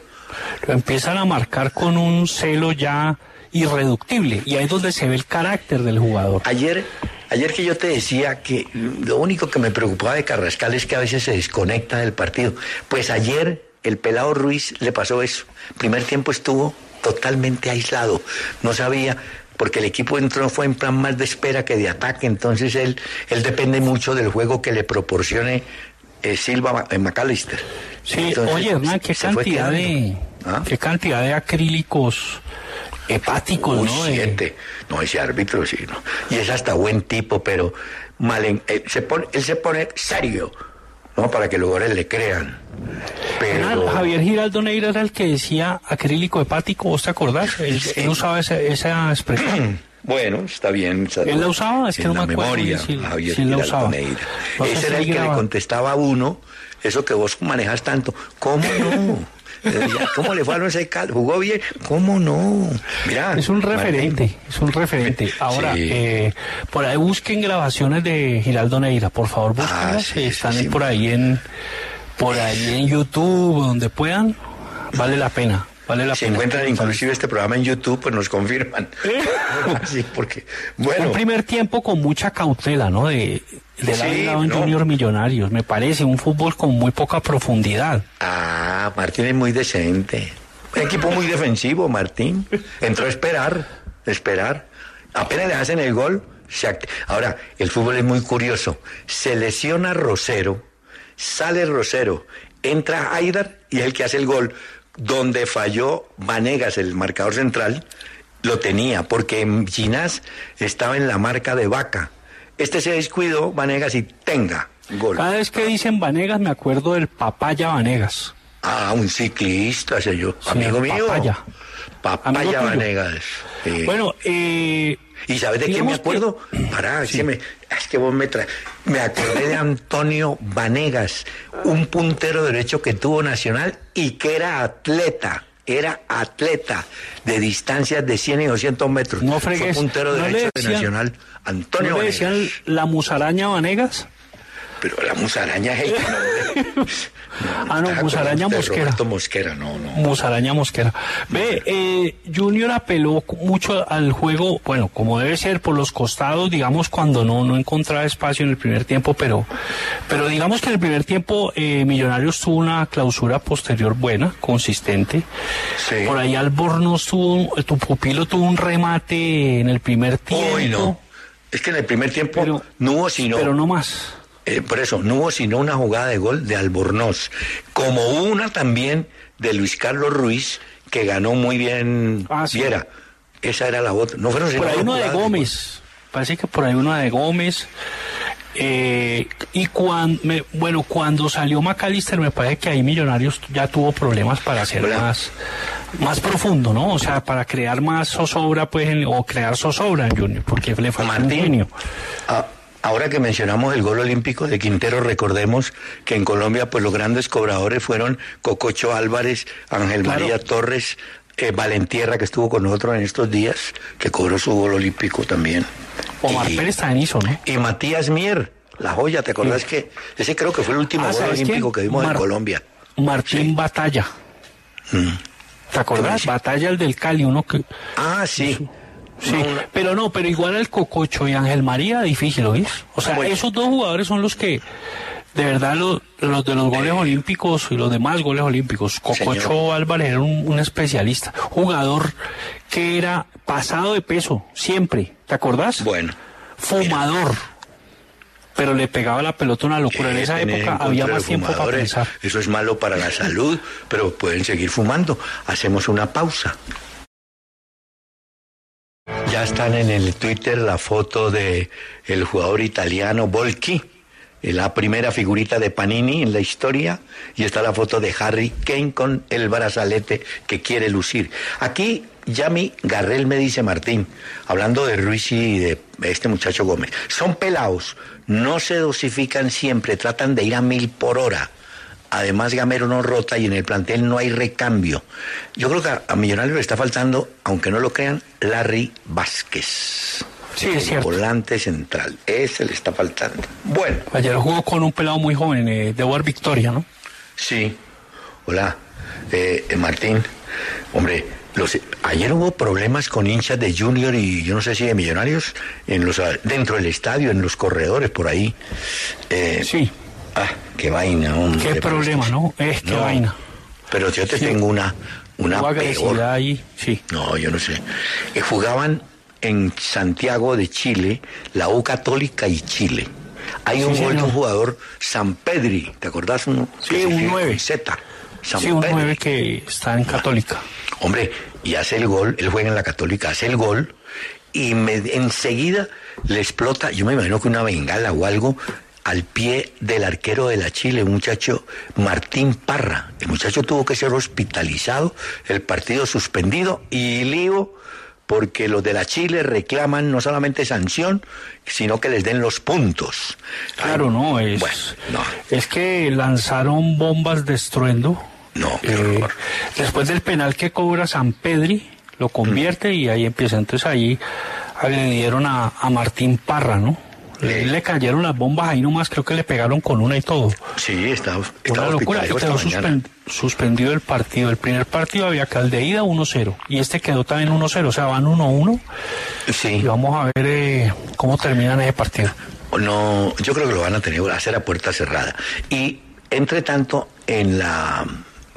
lo empiezan a marcar con un celo ya irreductible y ahí es donde se ve el carácter del jugador. Ayer, ayer que yo te decía que lo único que me preocupaba de Carrascal es que a veces se desconecta del partido. Pues ayer el pelado Ruiz le pasó eso. Primer tiempo estuvo totalmente aislado, no sabía porque el equipo entró fue en plan más de espera que de ataque, entonces él él depende mucho del juego que le proporcione eh, Silva eh, McAllister. Sí, Entonces, oye, qué cantidad de. ¿Ah? qué cantidad de acrílicos hepáticos, Uy, ¿no? De- siete. No, ese árbitro sí, ¿no? Y es hasta buen tipo, pero mal en- eh, se pone, él se pone serio, ¿no? Para que los jugadores le crean. Pero Javier Giraldo Neira era el que decía acrílico hepático, ¿vos te acordás? Él, él usaba esa, esa expresión. bueno, está bien. está ¿Él la usaba? Es que en no la me acuerdo memoria, si- Javier si él Giraldo usaba. Neira. Ese era el que le contestaba a uno, eso que vos manejas tanto. ¿Cómo no? ¿Cómo le fue a Once Caldas? ¿Jugó bien? ¿Cómo no? Mira, Es un Martín. referente, es un referente. Ahora, Sí. eh, por ahí busquen grabaciones de Giraldo Neira, por favor, búsquenlas. Ah, sí, Están sí. por ahí en por ahí en YouTube, donde puedan. Vale la pena, vale la Si pena. encuentran inclusive este programa en YouTube, pues nos confirman. sí, porque, bueno. Un primer tiempo con mucha cautela, ¿no? De, Sí, lado en no. Junior Millonarios, me parece, un fútbol con muy poca profundidad. Ah, Martín es muy decente. Un equipo muy defensivo, Martín. Entró a esperar, esperar. Apenas le hacen el gol. se Ahora, el fútbol es muy curioso. Se lesiona Rosero, sale Rosero, entra Aidar y es el que hace el gol. Donde falló Vanegas, el marcador central, lo tenía, porque en Ginás estaba en la marca de vaca. Este se descuidó, Vanegas, y tenga, gol. Cada vez que dicen Vanegas, me acuerdo del papaya Vanegas. Ah, un ciclista, sé yo. Sí, Amigo mío. Papaya. Papaya. Vanegas. sí. Bueno, eh, ¿Y sabes de quién me digamos que- acuerdo? Pará, es que me, es que vos me traes. Me acordé de Antonio Vanegas, un puntero derecho que tuvo Nacional y que era atleta. Era atleta de distancias de 100 y 200 metros. No Fue fregues. puntero ¿No derecho de Nacional. Antonio ¿no le Vanegas. decían la musaraña Vanegas? Pero la musaraña es el nombre. Ah, no, musaraña mosquera. Roberto Mosquera, no, no. Musaraña Mosquera. Ve, eh, Junior apeló mucho al juego, bueno, como debe ser por los costados, digamos, cuando no, no encontraba espacio en el primer tiempo, pero, pero digamos que en el primer tiempo eh, Millonarios tuvo una clausura posterior buena, consistente. Sí. Por ahí Albornoz tuvo, tu pupilo tuvo un remate en el primer tiempo. Uy, no. Es que en el primer tiempo Pero- no hubo sino. Pero no más. Eh, por eso, no hubo sino una jugada de gol de Albornoz, como una también de Luis Carlos Ruiz, que ganó muy bien Ah, sí. Viera. Esa era la otra. No fueron sino Por ahí uno de Gómez. Parece que por ahí uno de Gómez. Eh, y cuando, bueno, cuando salió McAllister, me parece que ahí Millonarios ya tuvo problemas para hacer más, más profundo, ¿no? O sea, para crear más zozobra, pues, en- o crear zozobra en Junior, porque le falta Martín. genio. Ah, ahora que mencionamos el gol olímpico de Quintero, recordemos que en Colombia pues los grandes cobradores fueron Cococho Álvarez, Ángel Claro. María Torres, eh, Valentierra que estuvo con nosotros en estos días, que cobró su gol olímpico también. Omar Y- Pérez también hizo, ¿no? Y Matías Mier, la joya, ¿te acordás que ese creo que fue el último Ah, gol ¿sabes olímpico quién? que vimos Mar- en Colombia? Martín Batalla. Mm. ¿Te acordás? Sí. Batalla el del Cali, uno que... Ah, sí. Sí, pero no, pero igual el Cococho y Ángel María, difícil, ¿oís? O sea, Bueno. esos dos jugadores son los que, de verdad, los, los de los goles olímpicos y los demás goles olímpicos. Cococho Señor. Álvarez era un, un especialista, jugador que era pasado de peso, siempre, ¿te acordás? Bueno. Fumador. Pero le pegaba la pelota una locura. en Eh, esa época en había más tiempo para fumadores, pensar. Eso es malo para la salud, pero pueden seguir fumando. Hacemos una pausa. Ya están en el Twitter la foto de el jugador italiano Volki, la primera figurita de Panini en la historia, y está la foto de Harry Kane con el brazalete que quiere lucir. Aquí Yami Garrel me dice Martín, hablando de Ruiz y de este muchacho Gómez, son pelados, no se dosifican siempre, tratan de ir a mil por hora. Además, Gamero no rota y en el plantel no hay recambio. Yo creo que a, a Millonarios le está faltando, aunque no lo crean, Larry Vázquez. Sí, es cierto. Volante central. Ese le está faltando. Bueno, Ayer jugó con un pelado muy joven, eh, de War Victoria, ¿no? sí. Hola. eh, Martín, hombre, los, ayer hubo problemas con hinchas de Junior y yo no sé si de Millonarios en los dentro del estadio, en los corredores por ahí. Eh, sí. Ah, qué vaina, hombre. Qué problema, ¿no? Es qué No, vaina. Pero yo te tengo una, una peor. ahí, sí. No, yo no sé. Eh, jugaban en Santiago de Chile, la U Católica y Chile. Hay Sí, un gol de un jugador, San Pedri, ¿te acordás? Uno Sí, que un escribe nueve. con Z. San Sí, un Pedri. 9 que está en Católica. Hombre, y hace el gol, él juega en la Católica, hace el gol y me- enseguida le explota, yo me imagino que una bengala o algo, al pie del arquero de la Chile, un muchacho Martín Parra. El muchacho tuvo que ser hospitalizado, el partido suspendido y lío porque los de la Chile reclaman no solamente sanción, sino que les den los puntos. Claro, no, es, Bueno, no. es que lanzaron bombas de estruendo. No, Eh, después del penal que cobra San Pedri, lo convierte y ahí empieza. Entonces ahí agredieron a, a Martín Parra, ¿no? Le, le cayeron las bombas ahí nomás, creo que le pegaron con una y todo. Sí, está, Una está locura. Y quedó esta mañana. suspen- suspendido el partido. El primer partido había que al de ida 1-0 y este quedó también 1-0, o sea, van 1-1 Sí. y vamos a ver eh, cómo terminan ese partido. No, yo creo que lo van a tener hacer a puerta cerrada. Y entre tanto, en la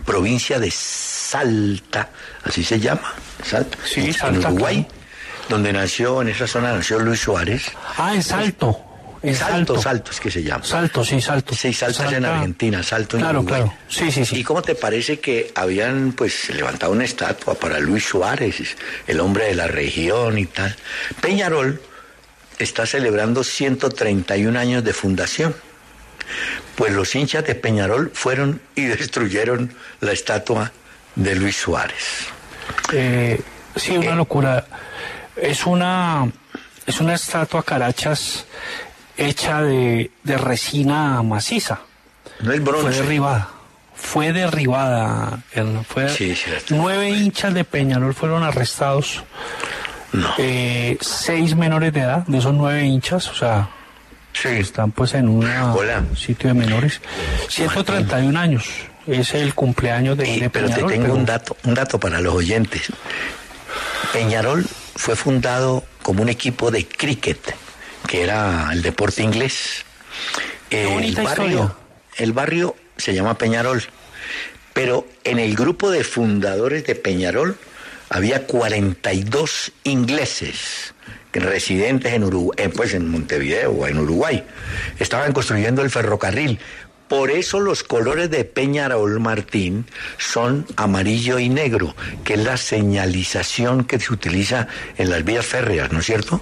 provincia de Salta, así se llama, Salta, Sí, en Salta, Uruguay, claro. Donde nació, en esa zona nació Luis Suárez. Ah, en Salto. En Salto, Salto. Salto es que se llama. Salto, sí, Salto. Sí, Salto es en. Argentina, Salto en Claro, Uruguay. claro. Sí, sí, sí. ¿Y cómo te parece que habían pues levantado una estatua para Luis Suárez, el hombre de la región y tal? Peñarol está celebrando 131 años de fundación. Pues los hinchas de Peñarol fueron y destruyeron la estatua de Luis Suárez. Eh, sí, una Eh. locura. Es una, es una estatua carachas hecha de, de resina maciza. No es Fue bronce. derribada. Fue derribada. Fue, Sí, cierto. nueve hinchas de Peñarol fueron arrestados. No. Eh, seis menores de edad, de esos nueve hinchas, o sea, Sí. están pues en un sitio de menores. 131 años es el cumpleaños de, Y- de pero te Peñarol, tengo pero- un dato, un dato para los oyentes. Peñarol fue fundado como un equipo de cricket, que era el deporte inglés. El barrio, historia. el barrio se llama Peñarol, pero en el grupo de fundadores de Peñarol había 42 ingleses residentes en Uruguay, pues en Montevideo o en Uruguay. Estaban construyendo el ferrocarril. Por eso los colores de Peñarol Martín son amarillo y negro, que es la señalización que se utiliza en las vías férreas, ¿no es cierto?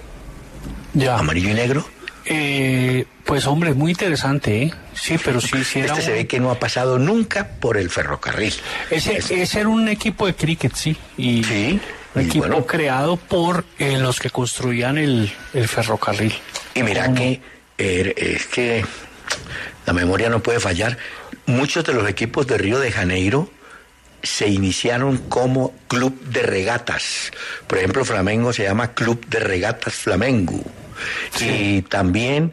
Ya. Amarillo y negro. Eh, pues hombre, muy interesante, ¿eh? Sí, pero sí, sí era Este se ve que no ha pasado nunca por el ferrocarril. Ese, ese era un equipo de cricket, sí. Y Sí, Un y equipo bueno. creado por eh, los que construían el, el ferrocarril. Y mira que eh, es que la memoria no puede fallar. Muchos de los equipos de Río de Janeiro se iniciaron como club de regatas. Por ejemplo, Flamengo se llama Club de Regatas Flamengo. Y también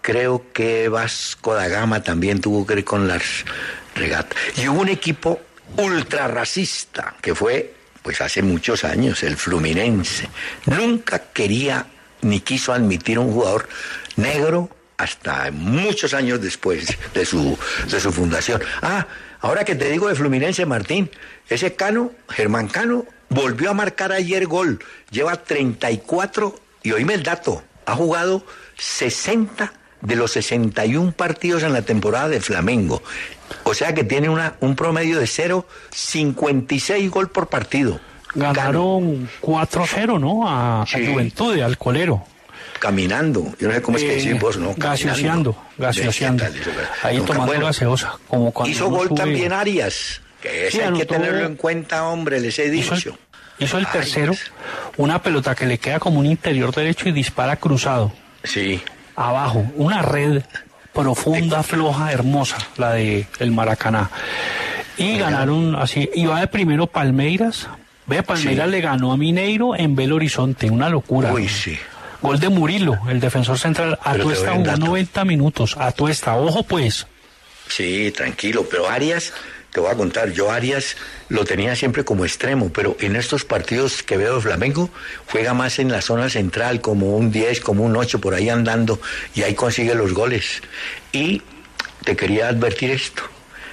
creo que Vasco da Gama también tuvo que ver con las regatas. Y hubo un equipo ultra racista que fue, pues hace muchos años, el Fluminense. Nunca quería ni quiso admitir un jugador negro hasta muchos años después de su, de su fundación. Ah, ahora que te digo de Fluminense, Martín, ese Cano, Germán Cano, volvió a marcar ayer gol. Lleva 34 y oíme el dato, ha jugado 60 de los 61 partidos en la temporada de Flamengo. O sea que tiene una, un promedio de 0,56 gol por partido. Ganaron 4-0, ¿no? A, a Sí. Juventud, al colero. Caminando. Yo no sé cómo es que Eh, decís vos, ¿no? gaseoseando, gaseoseando. Ahí tomando bueno, gaseosa. Como cuando Hizo gol sube- también Arias. Que Sí, hay que tenerlo en cuenta, hombre, les he dicho. hizo el tercero, una pelota que le queda como un interior derecho y dispara cruzado. Sí. abajo, una red profunda, floja, hermosa, la de el Maracaná. Y ganaron así, va de primero Palmeiras. Ve, Palmeiras Sí. le ganó a Mineiro en Belo Horizonte, una locura. Uy, sí. Gol de Murilo, el defensor central. Atuesta jugó dato. 90 minutos. Atuesta, ojo pues. Sí, tranquilo, pero Arias, te te voy a contar, yo Arias lo tenía siempre como extremo, pero en estos partidos que veo de Flamengo, juega más en la zona central, como un 10, como un 8, por ahí andando, y ahí consigue los goles. Y te quería advertir esto,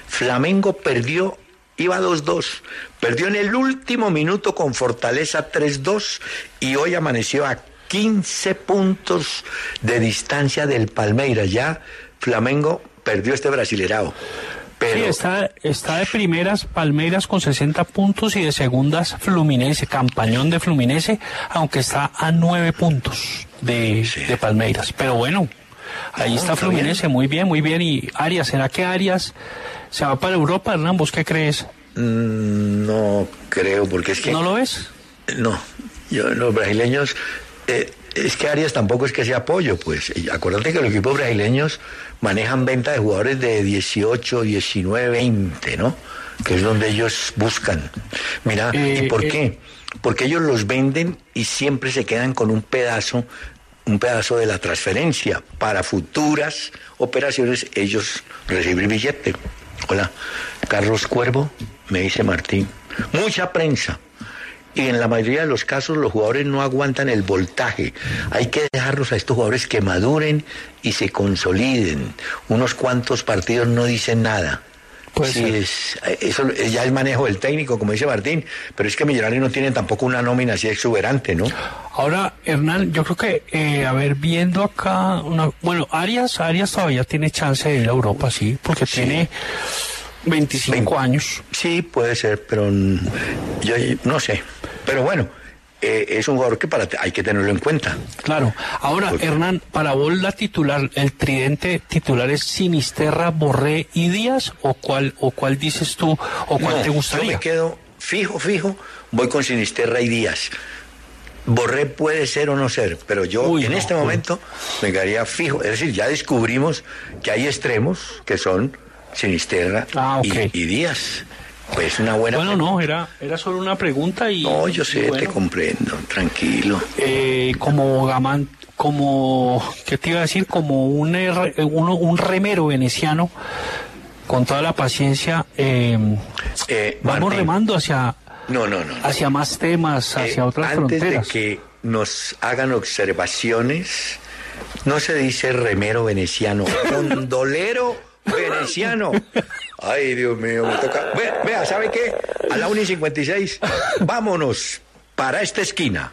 Flamengo perdió, iba 2-2, perdió en el último minuto con Fortaleza 3-2, y hoy amaneció a 15 puntos de distancia del Palmeiras, ya Flamengo perdió este brasilerao. Pero Sí, está, está de primeras Palmeiras con 60 puntos y de segundas Fluminense, campañón de Fluminense, aunque está a 9 puntos de, de Palmeiras. Pero bueno, ahí No, está está Fluminense, muy bien, muy bien. Y Arias, ¿será que Arias se va para Europa, Hernán? ¿Vos qué crees? Mm, No creo, porque es que... ¿No lo ves? No, yo, los brasileños... eh, es que Arias tampoco es que sea apoyo, pues. Y Acuérdate que los equipos brasileños manejan venta de jugadores de 18, 19, 20, ¿no? Que es donde ellos buscan. Mira, ¿y Eh, por eh. qué? Porque ellos los venden y siempre se quedan con un pedazo, un pedazo de la transferencia. Para futuras operaciones ellos reciben billete. Hola, Carlos Cuervo, me dice Martín. Mucha prensa. Y en la mayoría de los casos los jugadores no aguantan el voltaje. Hay que dejarlos a estos jugadores que maduren y se consoliden. Unos cuantos partidos no dicen nada. Puede Sí, es, eso es ya el manejo del técnico, como dice Martín, pero es que Millonarios no tienen tampoco una nómina así exuberante, ¿no? Ahora, Hernán, yo creo que, eh, a ver, viendo acá, una, bueno, Arias, Arias todavía tiene chance de ir a Europa, sí, porque tiene 25 años. Sí, puede ser, pero yo no sé. Pero bueno, eh, es un jugador que para hay que tenerlo en cuenta. Claro. Ahora, Hernán, para vos la titular, el tridente titular es Sinisterra, Borré y Díaz, o cuál, o cuál dices tú, o cuál No, te Yo gustaría. me quedo fijo, fijo, voy con Sinisterra y Díaz. Borré puede ser o no ser, pero yo Uy, en no, este uy. momento me quedaría fijo. Es decir, ya descubrimos que hay extremos que son Sinisterra Ah, y, y Díaz. Pues una buena. Bueno, no, era, era solo una pregunta y. No, yo sé, te comprendo, tranquilo. eh, como Gamán, como, ¿qué te iba a decir? Como un, uno, un remero veneciano, con toda la paciencia, eh, Eh, vamos Martín, remando hacia, No, no, no. hacia más temas, hacia Eh, otras antes fronteras. de que nos hagan observaciones, no se dice remero veneciano, gondolero veneciano. Ay, Dios mío, me toca. Vea, ¿sabe qué? A la 1 y 56, vámonos para esta esquina.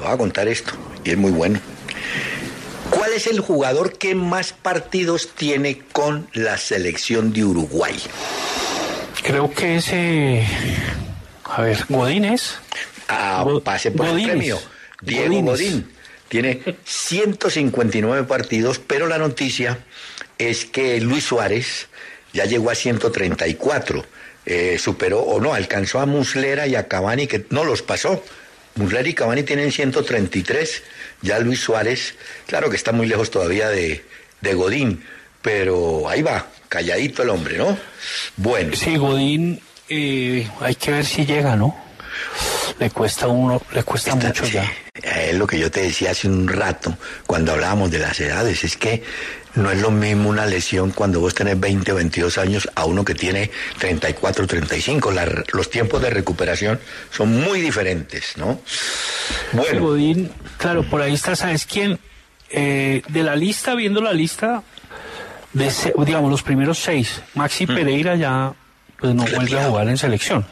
Te voy a contar esto, y es muy bueno. ¿Cuál es el jugador que más partidos tiene con la selección de Uruguay? Creo que ese, a ver, Godínez. Ah, pase por Godínez. el premio. Diego Godínez. Godín. Tiene 159 partidos, pero la noticia es que Luis Suárez ya llegó a 134. Eh, superó o no, alcanzó a Muslera y a Cavani, que no los pasó. Muslera y Cavani tienen 133. Ya Luis Suárez, claro que está muy lejos todavía de, de Godín, pero ahí va, calladito el hombre, ¿no? Bueno. Sí, Godín, eh, hay que ver si llega, ¿no? Le cuesta uno, le cuesta mucho sí, ya. Es lo que yo te decía hace un rato cuando hablábamos de las edades. Es que no es lo mismo una lesión cuando vos tenés 20 o 22 años a uno que tiene 34 o 35. La los tiempos de recuperación son muy diferentes, ¿no? Bueno, Godín, claro, por ahí está, ¿sabes quién? Eh, de la lista, viendo la lista, de digamos, los primeros seis. Maxi Pereira ya pues no vuelve a jugar en selección.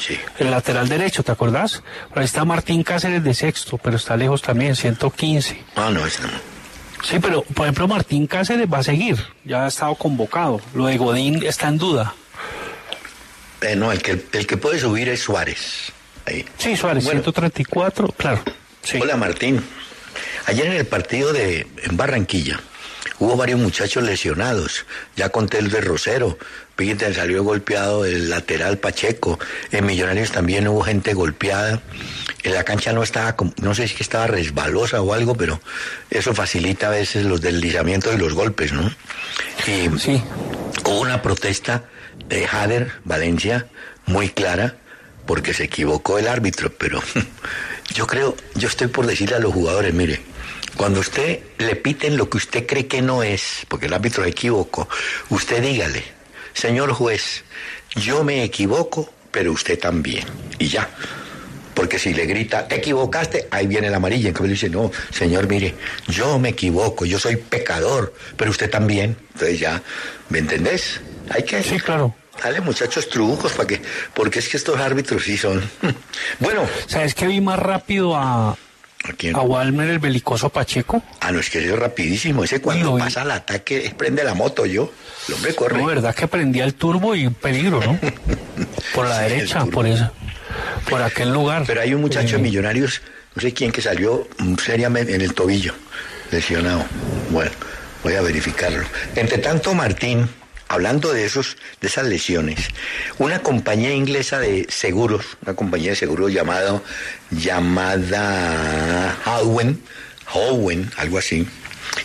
Sí. El lateral derecho, ¿te acordás? Ahí está Martín Cáceres de sexto, pero está lejos también, 115. Ah, no, ese no. Sí, pero por ejemplo Martín Cáceres va a seguir, ya ha estado convocado. Lo de Godín está en duda. Eh, no, el que, el que puede subir es Suárez. Ahí. Sí, Suárez, Bueno. 134, claro. Sí. Hola Martín. Ayer en el partido de en Barranquilla hubo varios muchachos lesionados. Ya conté el de Rosero. Fíjate, salió golpeado el lateral Pacheco. En Millonarios también hubo gente golpeada. En la cancha no estaba, no sé si estaba resbalosa o algo, pero eso facilita a veces los deslizamientos y los golpes, ¿no? Y Sí. hubo una protesta de Jader, Valencia, muy clara, porque se equivocó el árbitro, pero yo creo, yo estoy por decirle a los jugadores, mire, cuando usted le piten lo que usted cree que no es, porque el árbitro se equivocó, usted dígale, señor juez, yo me equivoco, pero usted también, y ya. Porque si le grita, te equivocaste, ahí viene la amarilla. En cambio le dice, no, señor, mire, yo me equivoco, yo soy pecador, pero usted también. Entonces ya, ¿me entendés? Hay que... Sí, claro. Dale, muchachos, trucos para que... Porque es que estos árbitros sí son... bueno, ¿Sabes que vi más rápido a, ¿a quién? a Walmer el belicoso Pacheco? Ah, no, es que es rapidísimo. Ese cuando pasa el ataque, prende la moto yo. El hombre corre. No, verdad que prendía el turbo y peligro, ¿no? Por la Sí, derecha, por eso. Por aquel lugar. Pero hay un muchacho de Eh, Millonarios, no sé quién, que salió mm, seriamente en el tobillo, lesionado. Bueno, voy a verificarlo. Entre tanto, Martín, hablando de esos, de esas lesiones, una compañía inglesa de seguros, una compañía de seguros llamado, llamada Howen, Howen, algo así,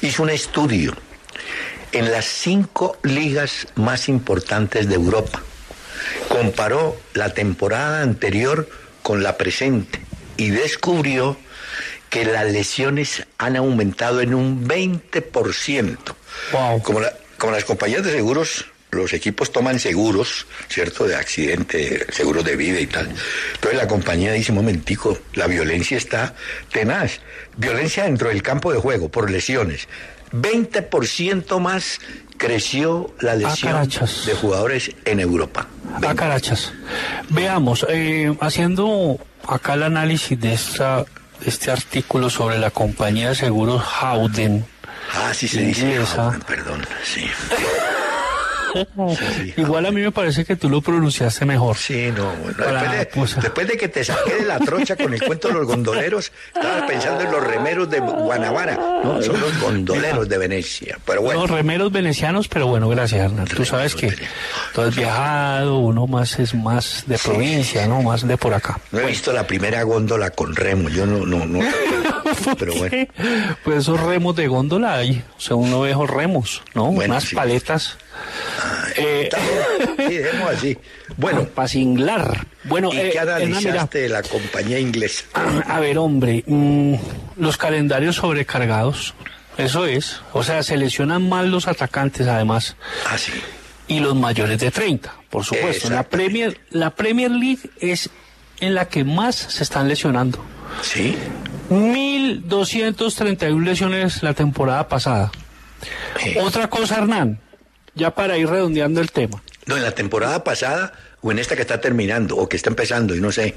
hizo un estudio en las cinco ligas más importantes de Europa comparó la temporada anterior con la presente y descubrió que las lesiones han aumentado en un 20%. Wow. Como, la- como las compañías de seguros, los equipos toman seguros, ¿cierto? De accidente, seguros de vida y tal. Entonces la compañía dice, momentico, la violencia está tenaz. Violencia dentro del campo de juego por lesiones. 20% más creció la lesión carachas. de jugadores en Europa. A carachas. Veamos, eh, haciendo acá el análisis de esta, de este artículo sobre la compañía de seguros Howden. Ah, sí se dice. Ah, perdón, sí. Igual a mí me parece que tú lo pronunciaste mejor. Sí, no, bueno, después, de, pues, después de que te saqué de la trocha con el cuento de los gondoleros, estaba pensando en los remeros de Guanabara. No, son los gondoleros de Venecia. Pero bueno, Los remeros venecianos, pero bueno, gracias Hernán. Tú sabes que tú has viajado, uno más es más de provincia, ¿no? Más de por acá. no he visto la primera góndola con remo. Yo no, no, no. Pero bueno. Pues esos remos de góndola hay, o sea, uno ve esos remos, ¿no? Bueno, Unas sí. paletas. Eh. Sí, dejemos así. Bueno, para singlar. Bueno, ¿y eh, qué analizaste de la compañía inglesa? A ver, hombre, mm, los calendarios sobrecargados, eso es. O sea, se lesionan mal los atacantes, además, Ah, sí. y los mayores de 30, por supuesto. La. Premier, la Premier League es en la que más se están lesionando. Sí. 1.231 lesiones la temporada pasada. Otra cosa, Hernán, ya para ir redondeando el tema. No, en la temporada pasada o en esta que está terminando o que está empezando, y no sé.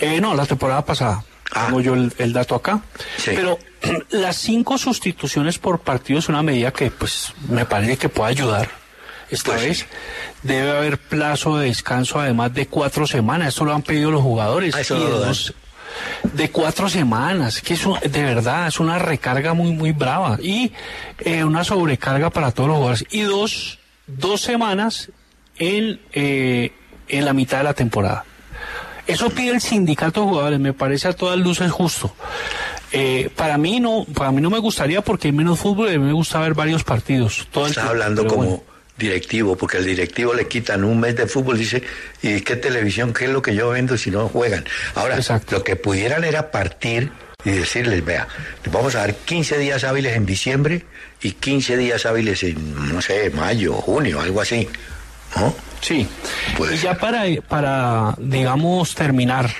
Eh, no, la temporada pasada. Ah. Tengo yo el, el dato acá. Sí. Pero las cinco sustituciones por partido es una medida que pues me parece que puede ayudar. Esta Pues sí. vez debe haber plazo de descanso además de cuatro semanas. Esto lo han pedido los jugadores. Ah, Y de, dos- de cuatro semanas, que eso de verdad es una recarga muy muy brava y eh, una sobrecarga para todos los jugadores. Y dos, dos semanas en, eh, en la mitad de la temporada. Eso pide el sindicato de jugadores, me parece a todas luces justo. Eh, para mí no, para mí no me gustaría porque hay menos fútbol y me gusta ver varios partidos. Todo el Está tiempo, hablando como bueno. Directivo, porque al directivo le quitan un mes de fútbol, dice, ¿y qué televisión? ¿Qué es lo que yo vendo si no juegan? Ahora, Exacto. lo que pudieran era partir y decirles, vea, vamos a dar 15 días hábiles en diciembre y 15 días hábiles en, no sé, mayo, junio, algo así. ¿No? Sí. Puede y ya para, para, digamos, terminar,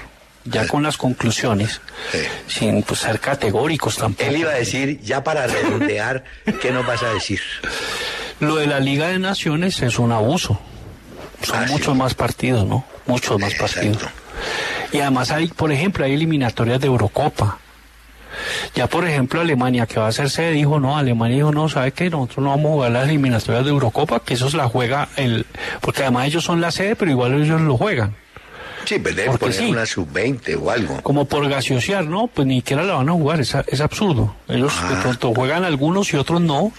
ya con las conclusiones, Sí. sin pues, ser categóricos tampoco. Él iba a decir, ya para redondear, ¿qué nos vas a decir? Lo de la Liga de Naciones es un abuso. Son Ah, sí. muchos más partidos, ¿no? Muchos más partidos. Y además hay, por ejemplo, hay eliminatorias de Eurocopa. Ya, por ejemplo, Alemania, que va a ser sede, dijo, no, Alemania dijo, no, ¿sabe qué? Nosotros no vamos a jugar las eliminatorias de Eurocopa, que eso se la juega el... Porque además ellos son la sede, pero igual ellos lo juegan. Sí, pero deben Porque poner sí. una sub-20 o algo. Como por gaseosear, ¿no? Pues ni siquiera la van a jugar, es, es absurdo. Ellos de pronto juegan algunos y otros no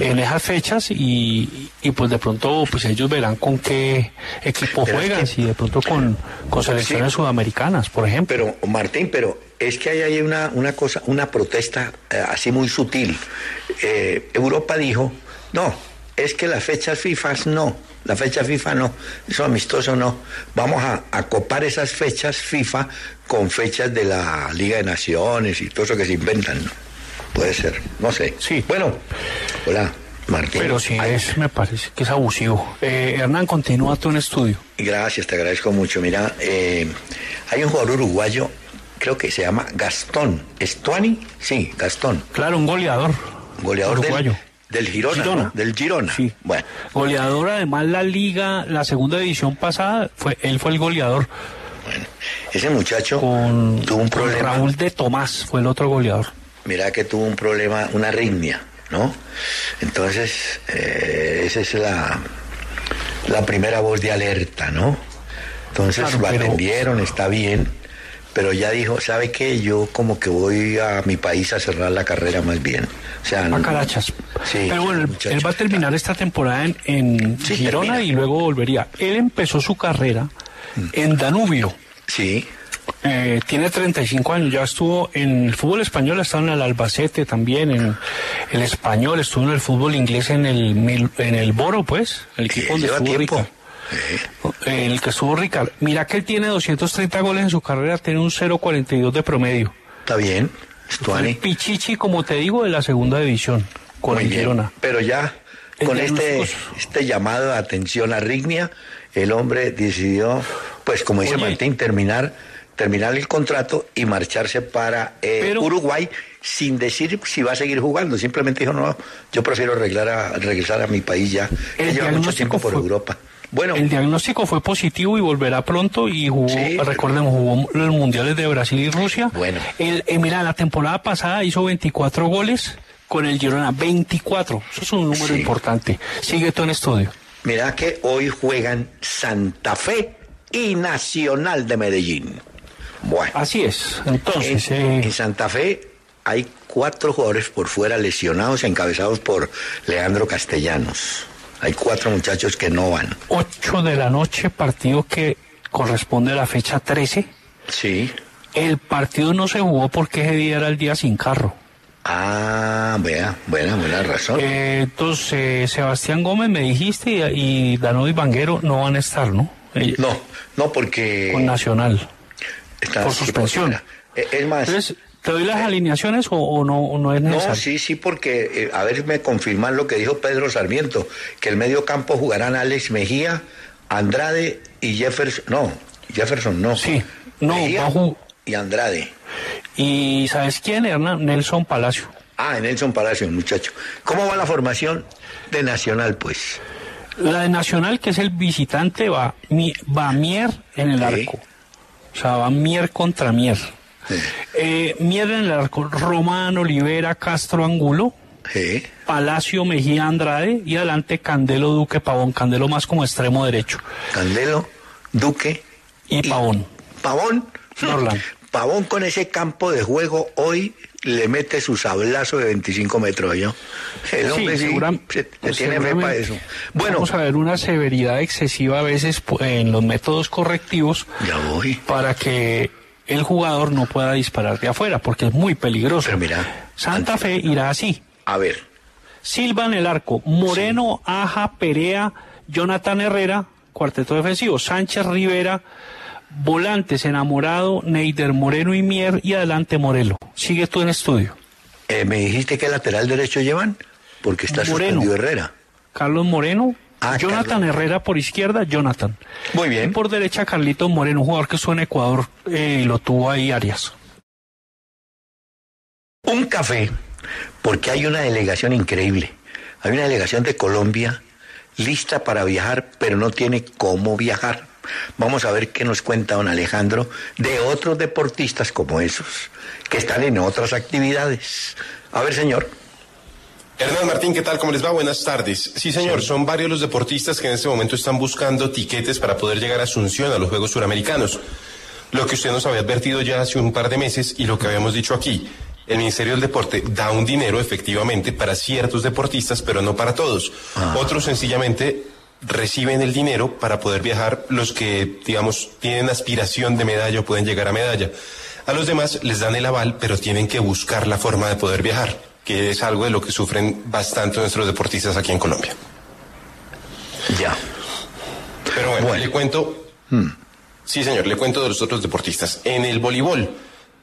en esas fechas y, y pues de pronto pues ellos verán con qué equipo Pero es juegan, que- si de pronto con, con selecciones sudamericanas, por ejemplo. Pero, Martín, pero es que hay ahí una, una cosa, una protesta eh, así muy sutil. Eh, Europa dijo, no, es que las fechas FIFA no, la fecha FIFA no, eso amistoso no. Vamos a acopar esas fechas FIFA con fechas de la Liga de Naciones y todo eso que se inventan. ¿no? Puede ser, no sé. Sí. Bueno, hola, Martín. Pero sí, es, me parece que es abusivo. Eh, Hernán, continúa tú en estudio. Gracias, te agradezco mucho. Mira, eh, hay un jugador uruguayo, creo que se llama Gastón. ¿Estuani? Sí, Gastón. Claro, un goleador. Goleador Uruguayo. del Girona, Girona. ¿no? Del Girona. Sí. Bueno, Goleador, además la liga, la segunda edición pasada, fue él fue el goleador. ese muchacho Con, tuvo un con problema. Raúl de Tomás fue el otro goleador. Mira que tuvo un problema, una arritmia, ¿no? Entonces, eh, esa es la, la primera voz de alerta, ¿no? Entonces Claro, lo pero- atendieron, está bien, pero ya dijo, ¿sabe qué? Yo como que voy a mi país a cerrar la carrera más bien. O sea, A no- Carachas. Sí, Pero bueno, él, muchacho. él va a terminar esta temporada en, en Sí, Girona termina. y luego volvería. Él empezó su carrera en Danubio. Sí, Eh, tiene 35 años, ya estuvo en el fútbol español, ha estado en el Albacete también, en el español, estuvo en el fútbol inglés en el en el Boro, pues, el equipo donde lleva estuvo tiempo. Rica. En el que estuvo Rica. Mira que él tiene 230 goles en su carrera, tiene un 0.42 de promedio. está bien, Estuani. el Pichichi, como te digo, de la segunda división, con Muy el bien. Girona. Pero ya, con este, este llamado de atención a Rignia, el hombre decidió, pues como dice Oye. Martín, terminar, terminar el contrato y marcharse para eh, Pero- Uruguay sin decir si va a seguir jugando. Simplemente dijo, no, yo prefiero arreglar a- regresar a mi país ya. Ya lleva mucho tiempo por fue- Europa. Bueno, El diagnóstico fue positivo y volverá pronto y jugó, Sí. recordemos, jugó los mundiales de Brasil y Rusia. Bueno. El, eh, mira, la temporada pasada hizo 24 goles con el Girona, 24. Eso es un número Sí. importante. Sigue tú en estudio. mira que hoy juegan Santa Fe y Nacional de Medellín. Bueno. Así es. Entonces, En, eh, en Santa Fe hay cuatro jugadores por fuera lesionados, encabezados por Leandro Castellanos. Hay cuatro muchachos que no van. 8 de la noche, partido que corresponde a la fecha 13. Sí. El partido no se jugó porque ese día era el día sin carro. Ah, vea, buena, buena razón. Eh, entonces, eh, Sebastián Gómez me dijiste y, y Danovi Vanguero no van a estar, ¿no? Eh, no, no porque Con Nacional. está por suspensión. Eh, Es más, Entonces, ¿te doy las alineaciones o, o no, o no es no, necesario? sí, sí, porque eh, a ver me confirman lo que dijo Pedro Sarmiento, que el medio campo jugarán Alex Mejía, Andrade y Jefferson. No, Jefferson no. Sí, no, Mejía y Andrade. Y ¿sabes quién, Hernán? Nelson Palacio. Ah, Nelson Palacio, muchacho. ¿Cómo va la formación de Nacional, pues? La de Nacional, que es el visitante, va, Mi- va Mier en el Sí. arco. O sea, va Mier contra Mier. Sí. Eh, Mier en el arco, Román, Olivera, Castro, Angulo, Sí. Palacio, Mejía, Andrade y adelante Candelo, Duque, Pavón. Candelo más como extremo derecho. Candelo, Duque Y Pavón. Pavón. Norland. Pavón con ese campo de juego hoy le mete su sablazo de 25 metros, ¿yo? El hombre sí, se- se tiene fe para eso. Bueno, Vamos a ver una severidad excesiva a veces en los métodos correctivos ya voy. para que el jugador no pueda disparar de afuera, porque es muy peligroso. Pero mira, Santa Fe irá así. A ver, Silva en el arco, Moreno, Aja, Perea, Jonathan Herrera, cuarteto defensivo, Sánchez Rivera, volantes enamorado, Neider Moreno y Mier y adelante Morelo. Sigue tú en estudio. eh, ¿me dijiste qué lateral derecho llevan? Porque está Moreno. suspendido Herrera. Carlos Moreno, Ah, Jonathan Carlos. Herrera por izquierda, Jonathan. Muy Y bien. por derecha Carlitos Moreno, un jugador que estuvo en Ecuador eh, y lo tuvo ahí Arias. Un café, porque hay una delegación increíble. hay una delegación de Colombia lista para viajar, pero no tiene cómo viajar. Vamos a ver qué nos cuenta don Alejandro de otros deportistas como esos, que están en otras actividades. A ver, señor. Hernán Martín, ¿qué tal? ¿Cómo les va? Buenas tardes. Sí, señor, son varios los deportistas que en este momento están buscando tiquetes para poder llegar a Asunción, a los Juegos Suramericanos. Lo que usted nos había advertido ya hace un par de meses y lo que habíamos dicho aquí. El Ministerio del Deporte da un dinero efectivamente para ciertos deportistas, pero no para todos. Otros sencillamente reciben el dinero para poder viajar los que, digamos, tienen aspiración de medalla o pueden llegar a medalla. A los demás les dan el aval, pero tienen que buscar la forma de poder viajar, que es algo de lo que sufren bastante nuestros deportistas aquí en Colombia. Ya. Pero bueno, le cuento. Sí, señor, le cuento de los otros deportistas. En el voleibol.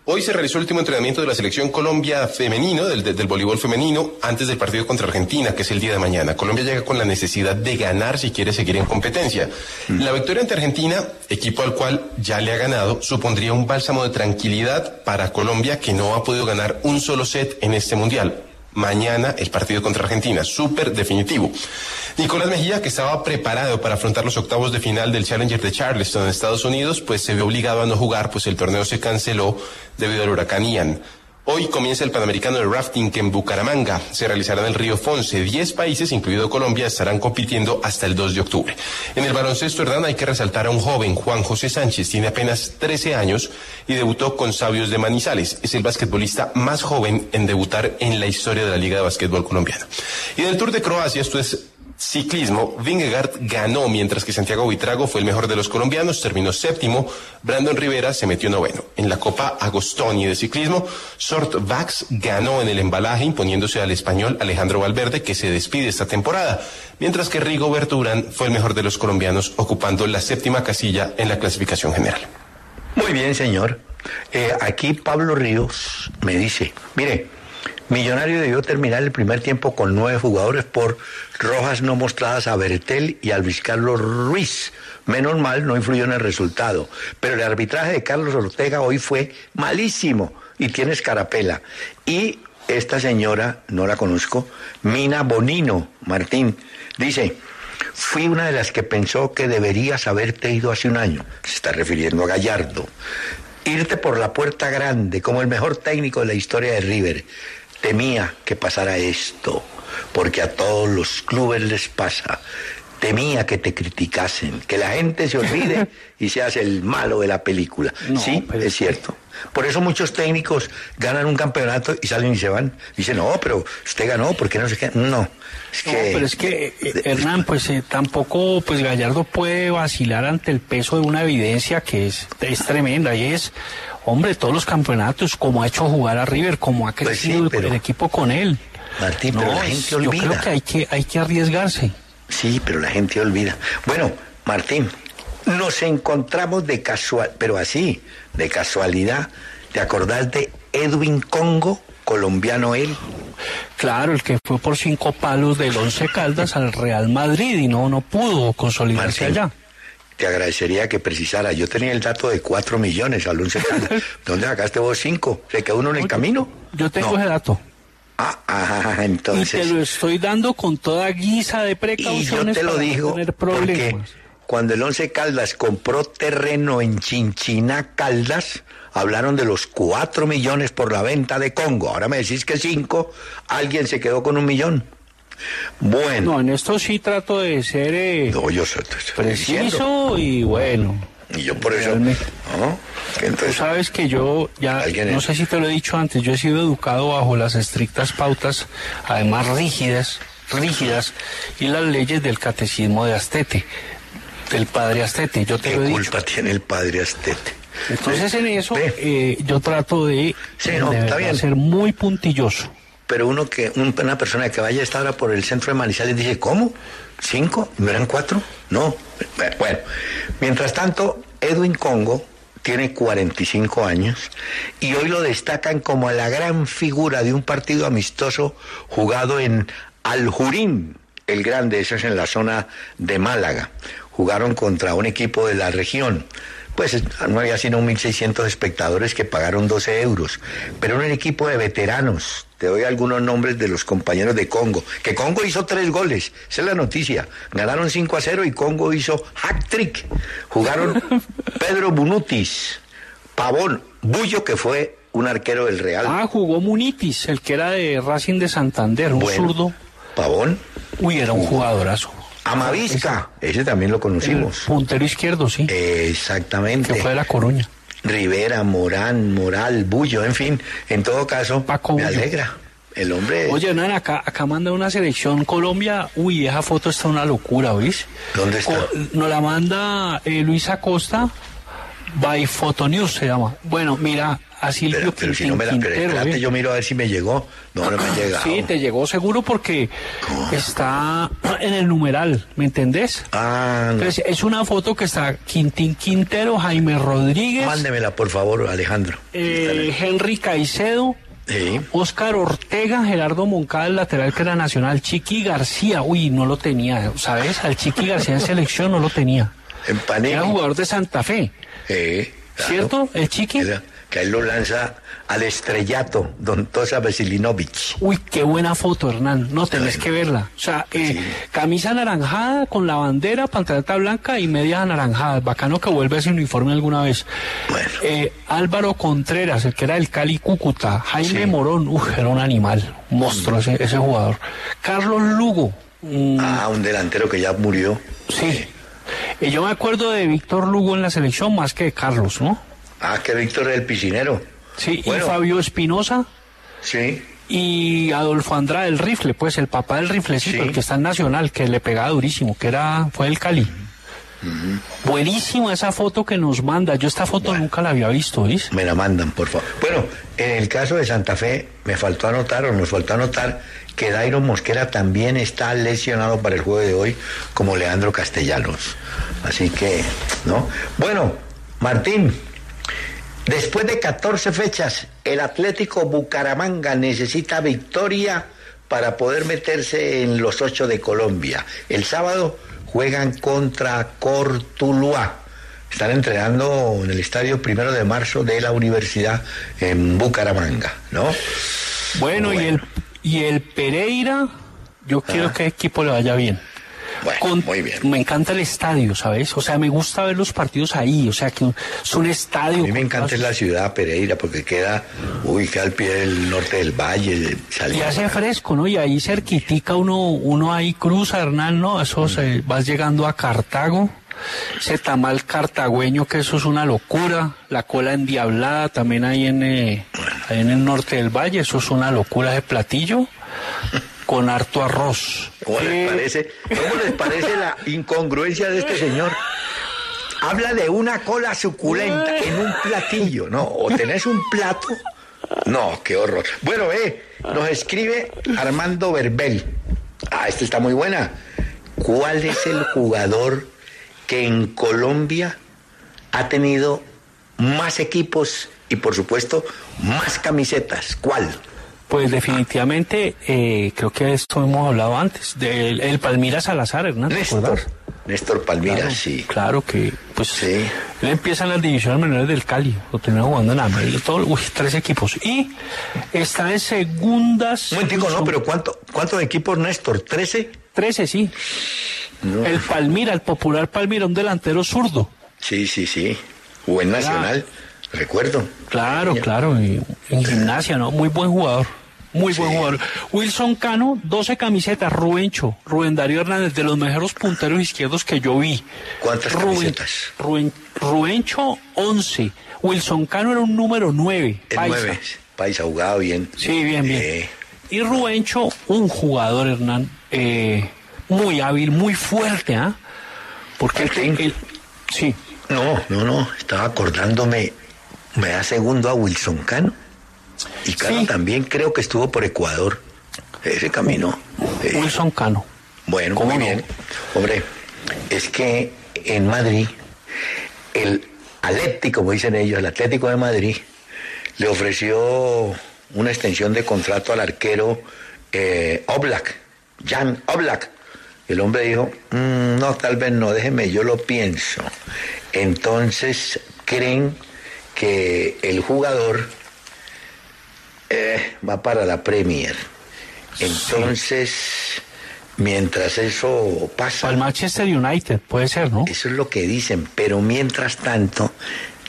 Hoy se realizó el último entrenamiento de la selección Colombia femenino, del, del, voleibol femenino, antes del partido contra Argentina, que es el día de mañana. Colombia llega con la necesidad de ganar si quiere seguir en competencia. La victoria ante Argentina, equipo al cual ya le ha ganado, supondría un bálsamo de tranquilidad para Colombia que no ha podido ganar un solo set en este mundial. Mañana el partido contra Argentina, súper definitivo. Nicolás Mejía, que estaba preparado para afrontar los octavos de final del Challenger de Charleston en Estados Unidos, pues se vio obligado a no jugar, pues el torneo se canceló debido al huracán Ian. Hoy comienza el Panamericano de Rafting que en Bucaramanga se realizará en el río Fonce. Diez países, incluido Colombia, estarán compitiendo hasta el 2 de octubre. En el baloncesto, Hernán, hay que resaltar a un joven, Juan José Sánchez, tiene apenas 13 años y debutó con Sabios de Manizales. Es el basquetbolista más joven en debutar en la historia de la Liga de Básquetbol Colombiana. Y en el Tour de Croacia, esto es ciclismo, Vingegaard ganó, mientras que Santiago Buitrago fue el mejor de los colombianos, terminó séptimo, Brandon Rivera se metió noveno. En la Copa Agostoni de ciclismo, Sort Vax ganó en el embalaje, imponiéndose al español Alejandro Valverde, que se despide esta temporada, mientras que Rigo Berturán fue el mejor de los colombianos, ocupando la séptima casilla en la clasificación general. Muy bien, señor. Eh, aquí Pablo Ríos me dice, mire, Millonario debió terminar el primer tiempo con nueve jugadores por rojas no mostradas a Bertel y a Luis Carlos Ruiz. Menos mal, no influyó en el resultado. Pero el arbitraje de Carlos Ortega hoy fue malísimo y tiene escarapela. Y esta señora, no la conozco, Mina Bonino Martín, dice, fui una de las que pensó que deberías haberte ido hace un año. Se está refiriendo a Gallardo. Irte por la puerta grande como el mejor técnico de la historia de River temía que pasara esto, porque a todos los clubes les pasa. Temía que te criticasen, que la gente se olvide y seas el malo de la película. sí, es cierto. Por eso muchos técnicos ganan un campeonato y salen y se van. Dicen, no, pero usted ganó, ¿por qué no se qué? No, es que... No, pero es que, eh, Hernán, pues eh, tampoco, pues Gallardo puede vacilar ante el peso de una evidencia que es, es tremenda y es, hombre, todos los campeonatos, como ha hecho jugar a River, como ha crecido Pues sí, pero- el equipo con él. Martín, pero la gente yo olvida. creo que hay que, hay que arriesgarse. Sí, pero la gente olvida. Bueno, Martín, nos encontramos de casual, pero así, de casualidad. ¿Te acordás de Edwin Congo, colombiano él? Claro, el que fue por cinco palos del Once Caldas al Real Madrid y no, no pudo consolidarse Martín, allá. Te agradecería que precisara. Yo tenía el dato de cuatro millones al once Caldas. ¿Dónde sacaste vos cinco? ¿Se quedó uno en el camino? Yo tengo No. ese dato. Ah, ah, Y te entonces. lo estoy dando con toda guisa de Y precauciones yo te lo para digo porque cuando el Once Caldas compró terreno en Chinchina Caldas, hablaron de los cuatro millones por la venta de Congo. Ahora me decís que cinco, alguien se quedó con un millón. Bueno, No, en esto sí trato de ser eh, no, yo soy- diciendo. preciso y bueno. Y yo por eso. Que Tú entonces, sabes que yo ya, no sé si te lo he dicho antes, yo he sido educado bajo las estrictas pautas, además rígidas, rígidas, y las leyes del catecismo de Astete, del padre Astete, yo te ¿qué lo he dicho. culpa tiene el padre Astete? Entonces en eso eh, yo trato de, Sí, no, de está verdad bien. ser muy puntilloso. Pero uno que, un- una persona que vaya a estar ahora por el centro de Manizales dice, ¿cómo? ¿Cinco? ¿No eran cuatro? No. Bueno, mientras tanto, Edwin Congo tiene 45 años y hoy lo destacan como la gran figura de un partido amistoso jugado en Aljurín, el grande, eso es en la zona de Málaga. Jugaron contra un equipo de la región. pues no había sino 1.600 espectadores que pagaron 12 euros. Pero era un equipo de veteranos. Te doy algunos nombres de los compañeros de Congo. Que Congo hizo tres goles. Esa es la noticia. Ganaron 5 a 0 y Congo hizo hat-trick. Jugaron Pedro Bunutis, Pavón, Bullo, que fue un arquero del Real. Ah, jugó Munitis, el que era de Racing de Santander, un Bueno. zurdo. Pavón. Uy, era un jugadorazo. Amavisca, ese también lo conocimos. Puntero izquierdo, sí. Exactamente. Que fue de La Coruña. Rivera, Morán, Moral, Bullo, en fin, en todo caso, me Bullo. alegra. El hombre. Oye, Hernán, acá, acá manda una selección Colombia. Uy, esa foto está una locura, ¿oís? ¿Dónde está? Co- Nos la manda eh, Luis Acosta, by Fotonews se llama. Bueno, mira, a Silvio pero, pero si no me la. Pero Quintero, espérate, ¿eh? yo miro a ver si me llegó. No, no me ha llegado. Sí, te llegó seguro porque está en el numeral, ¿me entendés? Ah, no. Entonces, es una foto que está Quintín Quintero, Jaime Rodríguez, Mándemela, por favor, Alejandro. eh, Henry Caicedo, Sí. Oscar Ortega, Gerardo Moncada, el lateral que era nacional, Chiqui García, uy, no lo tenía, ¿sabes? Al Chiqui García en selección no lo tenía. En Panini. Era jugador de Santa Fe, Claro. ¿cierto? El Chiqui. Era- Que él lo lanza al estrellato, don Tosa Vesilinovich. Uy, qué buena foto, Hernán. No tenés que verla. O sea, eh, camisa anaranjada con la bandera, pantaleta blanca y medias anaranjadas. Bacano que vuelve ese uniforme alguna vez. Bueno. Eh, Álvaro Contreras, el que era el Cali Cúcuta. Jaime Sí. Morón, uf, era un animal, un monstruo ese, ese jugador. Carlos Lugo. mm, Ah, un delantero que ya murió. Sí. Yo me acuerdo de Víctor Lugo en la selección más que de Carlos, ¿no? Ah, que Víctor es el piscinero. Sí, Bueno. y Fabio Espinosa. Sí. y Adolfo Andrade el rifle, pues el papá del riflecito, Sí. el que está en Nacional, que le pegaba durísimo, que era, fue el Cali. Buenísima esa foto que nos manda. Yo esta foto nunca la había visto, ¿viste? Me la mandan, por favor. Bueno, en el caso de Santa Fe, me faltó anotar, o nos faltó anotar, que Dairo Mosquera también está lesionado para el juego de hoy, como Leandro Castellanos. Así que, ¿no? Bueno, Martín, después de 14 fechas, el Atlético Bucaramanga necesita victoria para poder meterse en los ocho de Colombia. El sábado juegan contra Cortuluá. Están entrenando en el estadio primero de marzo de la universidad en Bucaramanga, ¿no? Bueno, y el y el Pereira, yo quiero que el equipo le vaya bien. Bueno, muy bien. Me encanta el estadio, ¿sabes? O sea, me gusta ver los partidos ahí, o sea, que es un estadio. A mí me encanta la ciudad Pereira porque queda, uy, queda al pie del norte del valle. de Y hace fresco, ¿no? Y ahí cerquitica uno, uno ahí cruza, Hernán, ¿no? Eso se, vas llegando a Cartago, ese tamal cartagüeño, que eso es una locura. La cola endiablada también ahí en, eh, ahí en el norte del valle, eso es una locura ese platillo con harto arroz. ¿Cómo les parece? ¿Cómo les parece la incongruencia de este señor? Habla de una cola suculenta en un platillo, ¿no? O tenés un plato. No, qué horror. Bueno, eh, nos escribe Armando Verbel. Ah, esta está muy buena. ¿Cuál es el jugador que en Colombia ha tenido más equipos y, por supuesto, más camisetas? ¿Cuál? Pues definitivamente, eh, creo que esto hemos hablado antes, del el Palmira Salazar, Hernán, ¿te Néstor. Néstor Palmira, Claro, sí. Claro que, pues, Sí. él empieza en las divisiones menores del Cali, lo tenía jugando en América, todo, uy, tres equipos. Y está en segundas. Un momentico, no, pero ¿cuánto, ¿cuántos equipos, Néstor? ¿13? 13, sí. No. El Palmira, el popular Palmira, un delantero zurdo. Sí, sí, sí. Jugó en Nacional, recuerdo. Claro, claro, y en gimnasia, ¿no? Muy buen jugador. Muy buen jugador. Wilson Cano, 12 camisetas. Rubencho, Rubén Darío Hernández, de los mejores punteros izquierdos que yo vi. ¿Cuántas Rubén- camisetas? Rubén- Rubencho, 11. Wilson Cano era un número 9. El 9. Paisa jugaba bien. Sí, bien, bien. Eh, Y Rubencho, un jugador, Hernán, eh, muy hábil, muy fuerte, ¿ah? Porque él, él- sí, no, no, no. Estaba acordándome. Me da segundo a Wilson Cano. Y Cano también creo que estuvo por Ecuador. Ese camino. Eh, Wilson Cano. Bueno, ¿Cómo muy no? bien. Hombre, es que en Madrid, el Atlético, como dicen ellos, el Atlético de Madrid, le ofreció una extensión de contrato al arquero eh, Oblak, Jan Oblak. El hombre dijo, "Mm, no, tal vez no, déjeme, yo lo pienso. Entonces creen que el jugador eh, va para la Premier. Entonces, mientras eso pasa... Al Manchester United, puede ser, ¿no? Eso es lo que dicen, pero mientras tanto,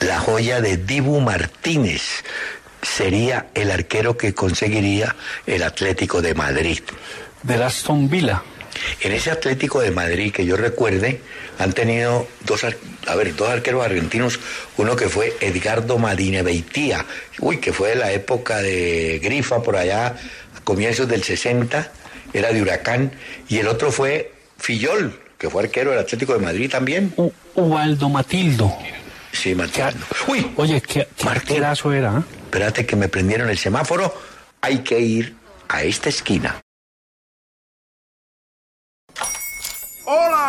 la joya de Dibu Martínez sería el arquero que conseguiría el Atlético de Madrid. De Aston Villa. En ese Atlético de Madrid que yo recuerde, han tenido dos, a ver, dos arqueros argentinos, uno que fue Edgardo Madinebeitia, uy, que fue de la época de Grifa por allá, a comienzos del 60, era de Huracán, y el otro fue Fillol, que fue arquero del Atlético de Madrid también. U- Ubaldo Matildo. Sí, Matildo. Uy, Oye, qué, qué era, ¿eh? espérate que me prendieron el semáforo, hay que ir a esta esquina.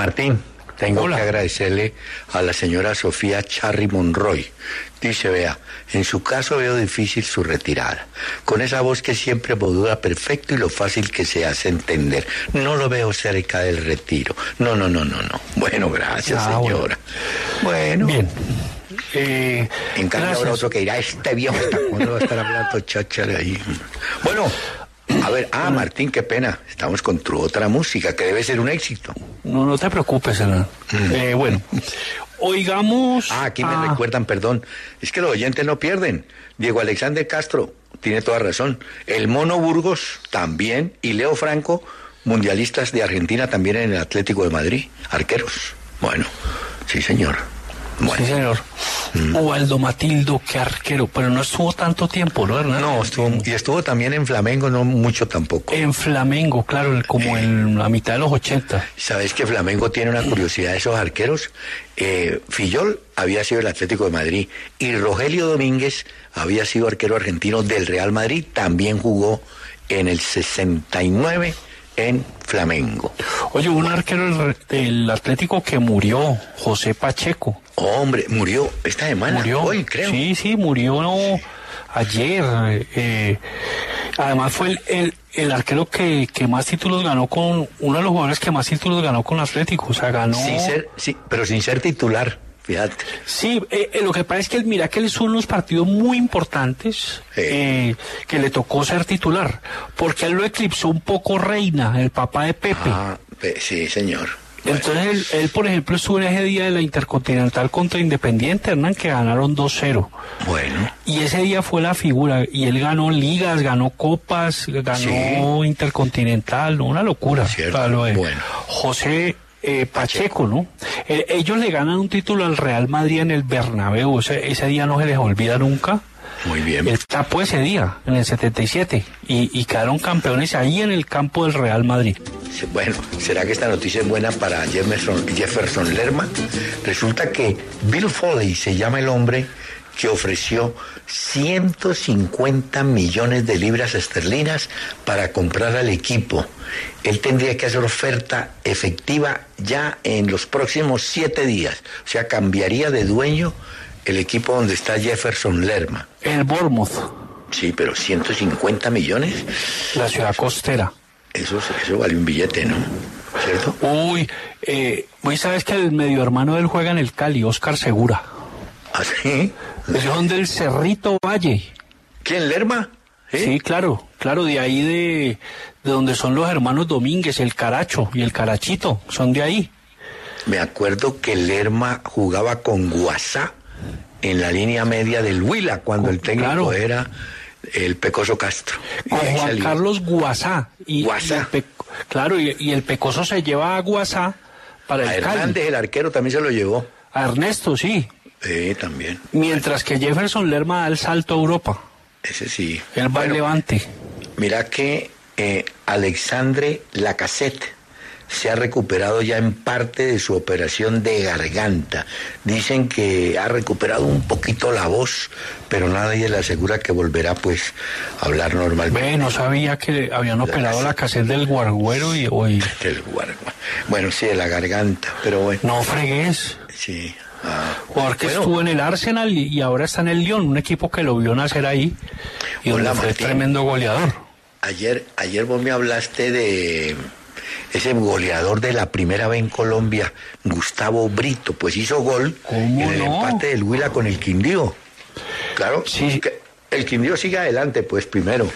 Martín, tengo que agradecerle a la señora Sofía Charry Monroy. Dice, vea, en su caso veo difícil su retirada. Con esa voz que siempre modula perfecto y lo fácil que se hace entender. No lo veo cerca del retiro. No, no, no, no, no. Bueno, gracias, Ah, bueno. señora. Bueno. Bien. Eh, En cambio habrá otro que dirá, este viejo está cuando va a estar hablando cháchara ahí. Bueno, a ver, ah, Martín, qué pena. Estamos con tu otra música, que debe ser un éxito. No, no te preocupes, Hernán. Eh, bueno, oigamos. Ah, aquí me recuerdan, perdón. Es que los oyentes no pierden. Diego Alexander Castro tiene toda razón. El Mono Burgos también. Y Leo Franco, mundialistas de Argentina también en el Atlético de Madrid. Arqueros. Bueno, sí, señor. Sí, señor. Ubaldo Matildo, qué arquero, pero no estuvo tanto tiempo, ¿no, Hernán? No, estuvo, y estuvo también en Flamengo, no mucho tampoco. En Flamengo, claro, como en la mitad de los 80. ¿Sabes que Flamengo tiene una curiosidad de esos arqueros? Eh, Fillol había sido el Atlético de Madrid y Rogelio Domínguez había sido arquero argentino del Real Madrid, también jugó en el 69 en Flamengo. Oye, un arquero del, Atlético que murió, José Pacheco. Hombre, murió esta semana, Murió. hoy creo. Sí, sí, murió ayer. eh, además fue el, el, el arquero que, que más títulos ganó con, uno de los jugadores que más títulos ganó con Atlético. O sea, ganó... Sin ser, sí, pero sin ser titular, fíjate. Sí, eh, eh, lo que pasa es que el mira que él hizo unos partidos muy importantes eh, que le tocó ser titular, porque él lo eclipsó un poco Reina, el papá de Pepe. Ah, sí, señor. Entonces él, él, por ejemplo, estuvo en ese día de la Intercontinental contra Independiente, Hernán, que ganaron 2-0. Bueno. Y ese día fue la figura, y él ganó ligas, ganó copas, ganó Intercontinental, una locura. de Bueno. José eh, Pacheco, ¿no? Eh, ellos le ganan un título al Real Madrid en el Bernabéu, ese, ese día no se les olvida nunca. Muy bien. Él tapó ese día, en el 77, y, y quedaron campeones ahí en el campo del Real Madrid. Bueno, ¿será que esta noticia es buena para Jefferson, Jefferson Lerma? Resulta que Bill Foley se llama el hombre que ofreció 150 millones de libras esterlinas para comprar al equipo. Él tendría que hacer oferta efectiva ya en los próximos siete días. O sea, cambiaría de dueño el equipo donde está Jefferson Lerma. El Bournemouth. Sí, pero 150 millones. La ciudad costera. Eso, eso vale un billete, ¿no? ¿Cierto? Uy, eh, hoy sabes que el medio hermano de él juega en el Cali, Oscar Segura. ¿Ah, sí? Ellos son del Cerrito Valle. ¿Quién, Lerma? Sí, claro, claro, de ahí de, de donde son los hermanos Domínguez, el Caracho y el Carachito, son de ahí. Me acuerdo que Lerma jugaba con Guasá en la línea media del Huila cuando el técnico era el Pecoso Castro. Y Con Juan. Carlos Guasá. Y, Pe- claro, y, y el Pecoso se lleva a Guasá para A el Cali. Hernández, el arquero, también se lo llevó. A Ernesto, sí. Sí, también. Mientras que Jefferson Lerma da el salto a Europa. Ese sí. Él va Bueno, Levante. Mira que eh, Alexandre Lacassette se ha recuperado ya en parte de su operación de garganta. Dicen que ha recuperado un poquito la voz, pero nadie le asegura que volverá pues a hablar normalmente. Ve, no sabía que habían operado la caseta del guarguero y hoy. Del guarguero. Bueno, sí, de la garganta, pero bueno. No fregues. Sí. Jugador que estuvo en el Arsenal y, ahora está en el Lyon, un equipo que lo vio nacer ahí y Hola, fue Martín. tremendo goleador. Ayer, ayer vos me hablaste de ese goleador de la primera vez en Colombia, Gustavo Brito, pues hizo gol en el no? empate del Huila con el Quindío. Claro, que el Quindío sigue adelante, pues primero,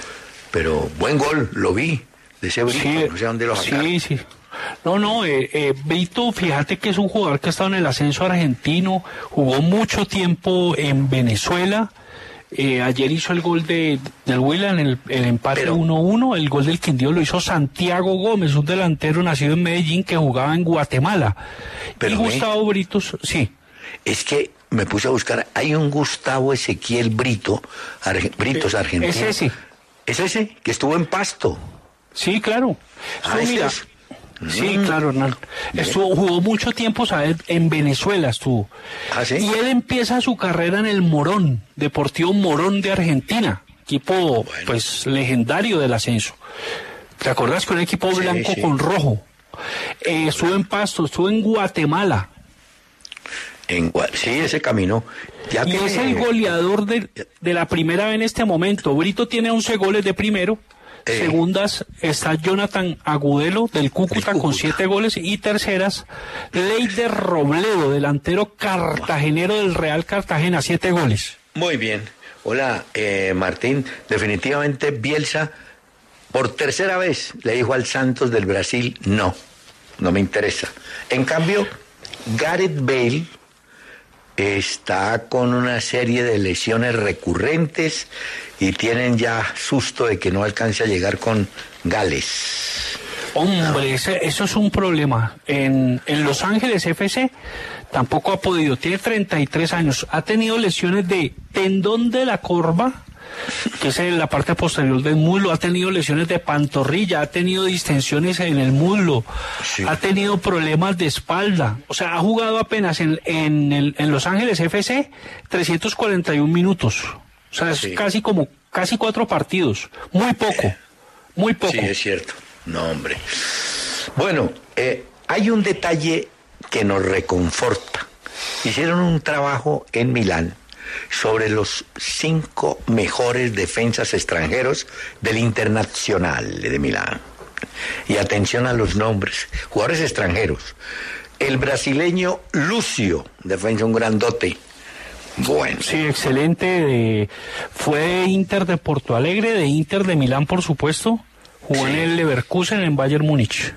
pero buen gol, lo vi, de ese Brito, Sí, no sé dónde lo sacaron. Sí, sí. No, no, eh, eh, Brito, fíjate que es un jugador que ha estado en el ascenso argentino, jugó mucho tiempo en Venezuela. eh, ayer hizo el gol de, del en el, el empate 1-1. El gol del Quindío lo hizo Santiago Gómez, un delantero nacido en Medellín que jugaba en Guatemala. y. Gustavo Britos, sí. Es que me puse a buscar, hay un Gustavo Ezequiel Brito, arge- Britos Eh, argentino. es ese. ¿Es ese? Que estuvo en Pasto. Sí, claro. Ah, mira, es. Sí, Mm. claro, Hernán. Estuvo, jugó mucho tiempo, ¿sabes? En Venezuela estuvo. ¿Ah, sí? Y él empieza su carrera en el Morón, Deportivo Morón de Argentina, equipo pues legendario del ascenso. ¿Te acordás que un equipo Sí, blanco sí. con rojo? Eh, estuvo en Pasto, estuvo en Guatemala. En, sí, ese caminó. Ya y que- es el goleador de, de la primera vez en este momento. Brito tiene 11 goles de primero. Eh. Segundas está Jonathan Agudelo del Cúcuta con 7 goles. Y terceras, Leider Robledo, delantero cartagenero del Real Cartagena, 7 goles. Muy bien. Hola, eh, Martín. Definitivamente Bielsa, por tercera vez, le dijo al Santos del Brasil, no, no me interesa. En cambio, Gareth Bale está con una serie de lesiones recurrentes y tienen ya susto de que no alcance a llegar con Gales. Hombre, ese- eso es un problema. En, en Los Ángeles FC tampoco ha podido. Tiene 33 años. Ha tenido lesiones de tendón de la corva, que es en la parte posterior del muslo. Ha tenido lesiones de pantorrilla. Ha tenido distensiones en el muslo. Ha tenido problemas de espalda. O sea, ha jugado apenas en, en, en Los Ángeles FC 341 minutos. O sea, es casi como casi cuatro partidos. Muy poco. Muy poco. Sí, es cierto. No, hombre. Bueno, eh, hay un detalle que nos reconforta. Hicieron un trabajo en Milán sobre los cinco mejores defensas extranjeros del Internacional de Milán. Y atención a los nombres, jugadores extranjeros. El brasileño Lucio, defensa un grandote. Bueno. Sí, excelente. de- fue de Inter de Porto Alegre, de Inter de Milán, por supuesto. Jugó en el Leverkusen, en Bayern Múnich.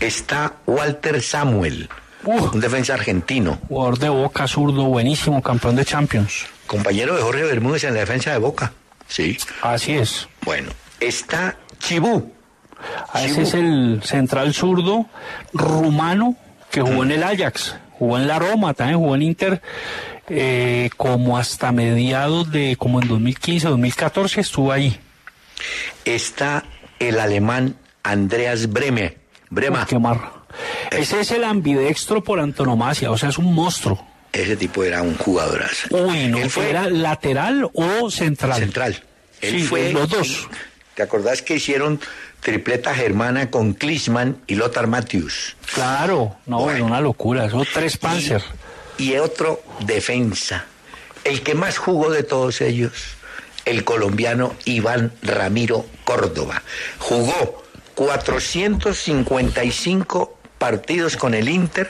Está Walter Samuel, un defensa argentino. Jugador de Boca, zurdo, buenísimo, campeón de Champions. Compañero de Jorge Bermúdez en la defensa de Boca. Sí. Así es. Bueno, está Chibú. Ah, Ese es el central zurdo rumano que jugó en el Ajax, jugó en la Roma, también jugó en Inter, eh, como hasta mediados de, como en 2015, 2014 estuvo ahí. Está el alemán Andreas Breme. Brema. Ese es el ambidextro por antonomasia, o sea, es un monstruo. Ese tipo era un jugadorazo. Uy, no, Él fue- ¿era lateral o central? Central. Él Sí, fue los dos. ¿Te acordás que hicieron tripleta germana con Klinsmann y Lothar Matthäus? Claro, no, era una locura, eso tres Panzer. Y otro defensa. El que más jugó de todos ellos, el colombiano Iván Ramiro Córdoba. Jugó 455 partidos con el Inter,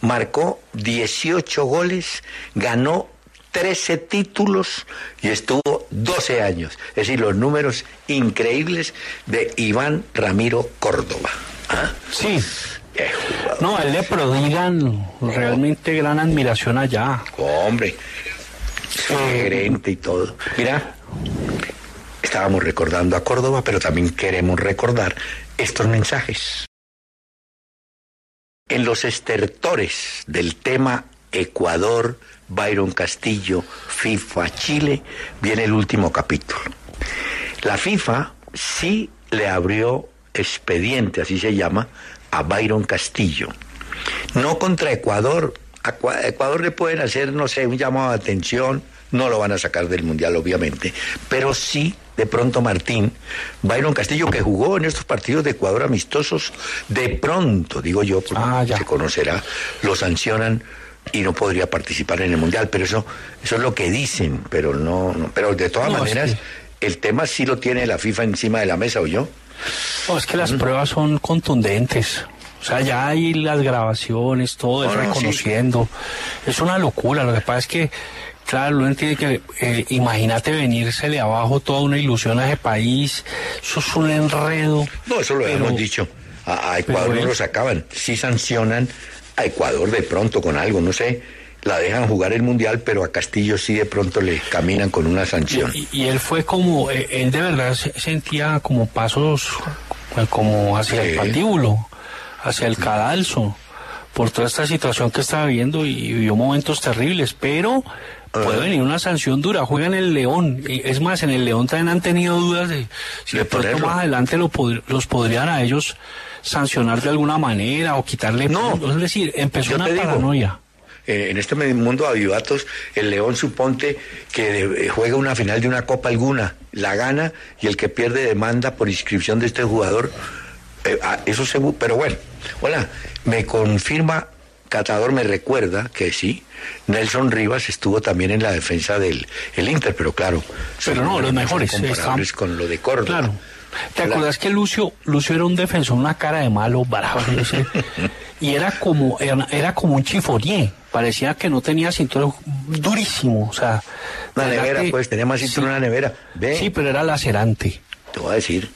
marcó 18 goles, ganó 13 títulos y estuvo 12 años. Es decir, los números increíbles de Iván Ramiro Córdoba. ¿Ah? Sí. No, a él le prodigan realmente gran admiración allá. Hombre, gerente y todo. Mira, estábamos recordando a Córdoba, pero también queremos recordar estos mensajes. En los estertores del tema Ecuador, Byron Castillo, FIFA, Chile, viene el último capítulo. La FIFA sí le abrió expediente, así se llama, a Byron Castillo. No contra Ecuador. A Cua- Ecuador le pueden hacer, no sé, un llamado de atención. No lo van a sacar del Mundial, obviamente. Pero sí, de pronto Martín, Byron Castillo, que jugó en estos partidos de Ecuador amistosos, de pronto, digo yo, porque se conocerá, lo sancionan y no podría participar en el Mundial. Pero eso, eso es lo que dicen, pero no, no- pero de todas No, maneras, el tema sí lo tiene la FIFA encima de la mesa, ¿o yo? No, es que las pruebas son contundentes. O sea, ya hay las grabaciones, todo es No, no, sí. reconociendo. Es una locura. Lo que pasa es que, claro, uno entiende que, eh, imagínate venirse de abajo toda una ilusión a ese país. Eso es un enredo. No, eso lo Pero- hemos dicho. A, a Ecuador pero no lo sacaban. Sí sancionan a Ecuador de pronto con algo, no sé. La dejan jugar el Mundial, pero a Castillo sí de pronto le caminan con una sanción. Y, y él fue como, eh, él de verdad se- sentía como pasos eh, como hacia el patíbulo, hacia el cadalso, por toda esta situación que estaba viviendo y vivió momentos terribles, pero puede Ah. venir una sanción dura, juega en el León, y es más, en el León también han tenido dudas de si de, pronto más adelante lo pod- los podrían a ellos sancionar de alguna manera o quitarle puntos. es decir, empezó una digo, paranoia. Eh, en este mundo de avivatos, el León suponte que eh, juega una final de una copa alguna, la gana y el que pierde demanda por inscripción de este jugador. Eh, ah, eso seguro, pero bueno, hola, me confirma, Catador me recuerda que sí, Nelson Rivas estuvo también en la defensa del el Inter, pero claro, Pero no, los mejores, comparables con lo de Córdoba. Claro. ¿Te Hola. acuerdas que Lucio, Lucio era un defensor, una cara de malo, bravo, no sé, y era como, era, era como un chifonier, parecía que no tenía cinturón durísimo, o sea. Una nevera, que- pues, tenía más cinturón sí. en la nevera. Ve. Sí, pero era lacerante. Te voy a decir,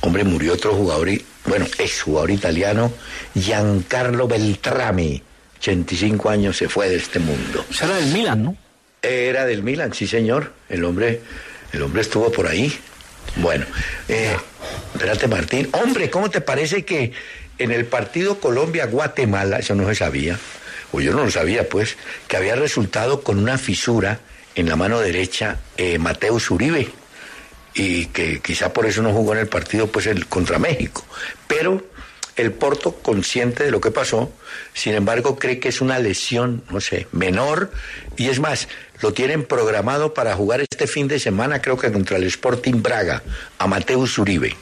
hombre, murió otro jugador, y- bueno, exjugador italiano, Giancarlo Beltrami, 85 años se fue de este mundo. Ese era del Milan, ¿no? Era del Milan, sí señor, el hombre, el hombre estuvo por ahí. Bueno, eh, espérate Martín, hombre, ¿cómo te parece que en el partido Colombia-Guatemala, eso no se sabía, o yo no lo sabía pues, que había resultado con una fisura en la mano derecha eh, Mateus Uribe? y que quizá por eso no jugó en el partido pues el contra México. Pero el Porto, consciente de lo que pasó, sin embargo cree que es una lesión, no sé, menor, y es más, lo tienen programado para jugar este fin de semana, creo que contra el Sporting Braga, a Mateus Uribe.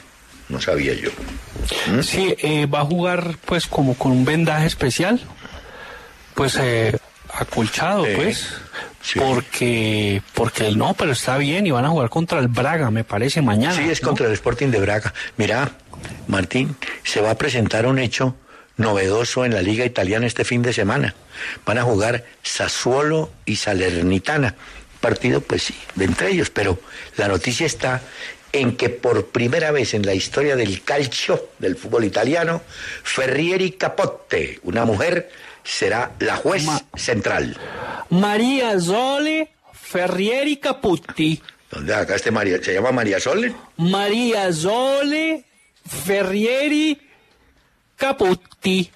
No sabía yo. Sí, eh, va a jugar pues como con un vendaje especial, pues eh, acolchado, pues, porque, porque no, pero está bien y van a jugar contra el Braga, me parece, mañana. Sí, es ¿no? contra el Sporting de Braga. Mira, Martín, se va a presentar un hecho novedoso en la Liga Italiana este fin de semana. Van a jugar Sassuolo y Salernitana. Partido, pues sí, de entre ellos, pero la noticia está en que por primera vez en la historia del calcio, del fútbol italiano, Ferrieri Capote, una mujer, será la juez central. María Zole Ferrieri Caputti. ¿Dónde acá este María? ¿Se llama María Sole? María Zole Ferrieri Caputti.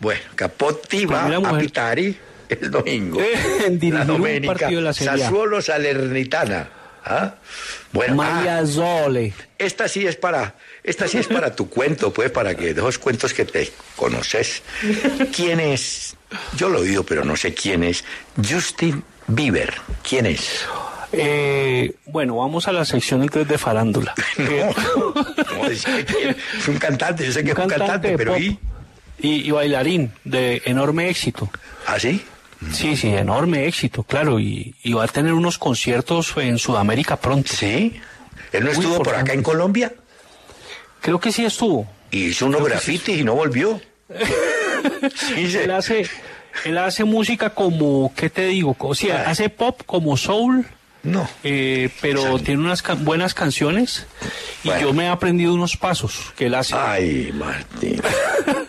Bueno, Capotti va a. Pitari el domingo. En dirigir la un partido de la. Sassuolo Salernitana. ¿Ah? Bueno, María ah, Zole. esta sí es para, esta sí es para tu cuento, pues, para que de esos cuentos que te conoces. ¿Quién es? Yo lo he oído, pero no sé quién es. Justin Bieber. ¿Quién es? Eh, bueno, vamos a la sección entonces de farándula. No, es, que- es un cantante, yo sé que es un cantante, de pero pop ¿y? y, y bailarín de enorme éxito. ¿Ah, sí? Sí, sí, enorme éxito, claro, y, y va a tener unos conciertos en Sudamérica pronto. ¿Sí? ¿Él no Muy estuvo por acá en. Colombia? Creo que sí estuvo. Y hizo unos grafitis y no volvió. Sí, sí. Él hace, él hace música como, ¿qué te digo? O sea, hace pop como soul. No. eh, pero tiene unas ca- buenas canciones y yo me he aprendido unos pasos que él hace. Ay, Martín.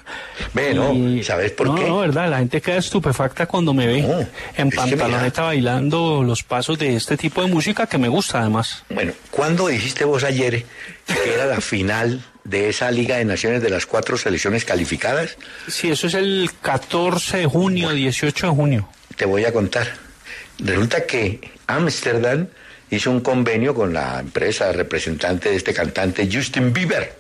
Ve, no, ¿sabes por no, qué? No, verdad, la gente queda estupefacta cuando me ve en que pantaloneta bailando los pasos de este tipo de música que me gusta además. Bueno, ¿cuándo dijiste vos ayer que era la final de esa Liga de Naciones de las cuatro selecciones calificadas? Sí, eso es el 14 de junio, 18 de junio. Te voy a contar. Resulta que Ámsterdam hizo un convenio con la empresa representante de este cantante Justin Bieber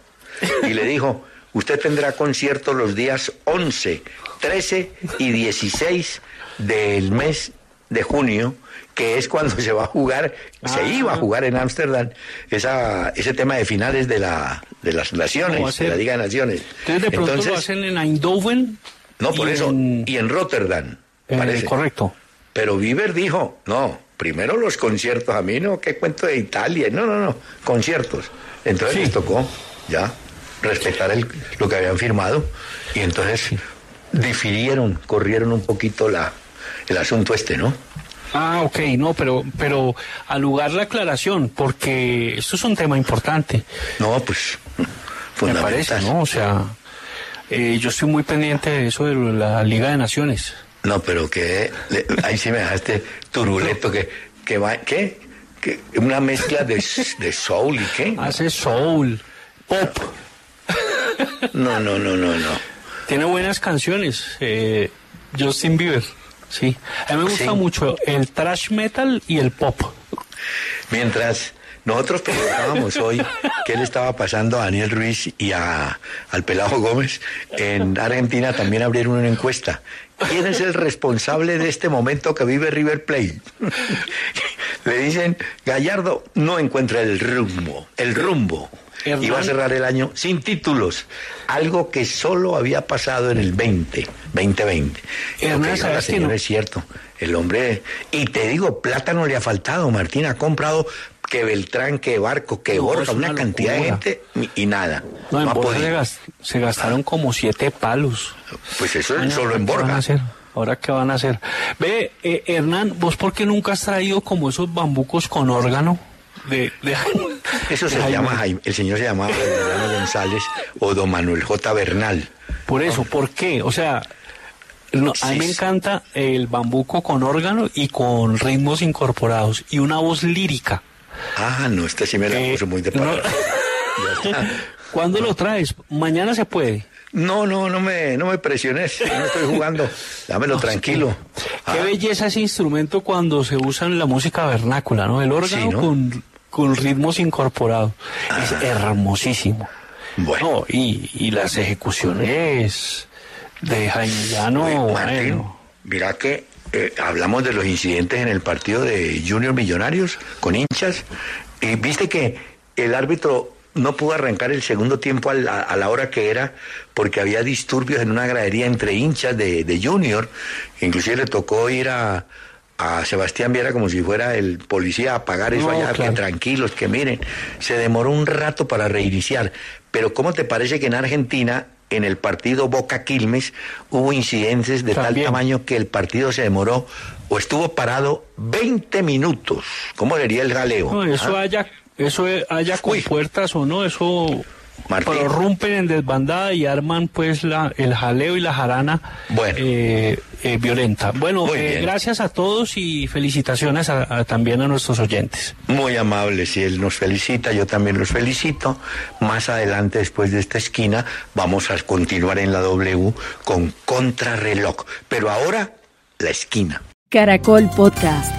y le dijo, usted tendrá conciertos los días 11, 13 y 16 del mes de junio, que es cuando se va a jugar, se Ah. iba a jugar en Ámsterdam, esa, ese tema de finales de, la, de las ¿Cómo va a naciones, de la Liga de Naciones. Entonces de pronto Entonces, lo hacen en Eindhoven. no, por y eso, en- y en Rotterdam, eh, parece. correcto. Pero Bieber dijo, no, primero los conciertos, a mí no, qué cuento de Italia, no, no, no, conciertos. Entonces les tocó ya respetar el- lo que habían firmado y entonces difirieron, corrieron un poquito la, el asunto este, ¿no? Ah, ok, no, pero, pero al lugar la aclaración, porque esto es un tema importante. No, pues, Me parece, ¿no? O sea, eh, yo estoy muy pendiente de eso de la Liga de Naciones. No, pero que ahí sí me dejaste turuleto, que, que va, ¿qué? Que una mezcla de, de soul y qué? Hace soul, pop. No, no, no, no, no. Tiene buenas canciones, eh, Justin Bieber, sí. A mí me gusta Sí. mucho el thrash metal y el pop. Mientras nosotros preguntábamos hoy qué le estaba pasando a Daniel Ruiz y a, al Pelado Gómez, en Argentina también abrieron una encuesta. ¿Quién es el responsable de este momento que vive River Plate? Le dicen, Gallardo no encuentra el rumbo, el rumbo. Hernán. Y va a cerrar el año sin títulos, algo que solo había pasado en el 20, 2020. Y lo Hernán, que dijo la ¿sabes que señora no? es cierto. El hombre, y te digo, plata no le ha faltado. Martín ha comprado que Beltrán, que Barco, que No, Borja, una, una cantidad de gente y, nada. No, en No Borja se, gastaron como siete palos. Pues eso es solo en ¿qué van a Borja. Ahora qué van a hacer. Ve, eh, Hernán, ¿vos por qué nunca has traído como esos bambucos con órgano? De, de- Eso de se Jaime? llama Jaime, el señor se llamaba Emiliano González o don Manuel J. Bernal. Por eso, ¿por qué? O sea, no, a mí me encanta el bambuco con órgano y con ritmos incorporados y una voz lírica. Ah, no, este sí me la Eh, puso muy de no. ¿Cuándo lo traes? Mañana se puede. No, no, no me, no me presiones, no estoy jugando. Dámelo tranquilo. Qué Ah, belleza ese instrumento cuando se usa en la música vernácula, ¿no? El órgano Sí, ¿no? con, con ritmos incorporados. Es hermosísimo. Bueno. No, y, y las ejecuciones de Jaime Llano, Martín, bueno. mira que eh, hablamos de los incidentes en el partido de Junior Millonarios con hinchas y viste que el árbitro no pudo arrancar el segundo tiempo a la, a la hora que era porque había disturbios en una gradería entre hinchas de, de Junior. Inclusive le tocó ir a, a Sebastián Viera como si fuera el policía a pagar eso No, allá, claro. que tranquilos, que miren. Se demoró un rato para reiniciar. Pero ¿cómo te parece que en Argentina, en el partido Boca Quilmes, hubo incidentes de tal tamaño que el partido se demoró o estuvo parado 20 minutos? ¿Cómo sería el jaleo? No, eso ¿Ah? haya, eso haya con Uy. puertas o no, eso Martín. prorrumpen en desbandada y arman pues la, el jaleo y la jarana Bueno. eh, eh, violenta. Bueno, eh, gracias a todos y felicitaciones a- a- también a nuestros oyentes. Muy amable, si él nos felicita, yo también los felicito. Más adelante, después de esta esquina, vamos a continuar en la W con Contrarreloj. Pero ahora, la esquina. Caracol Podcast.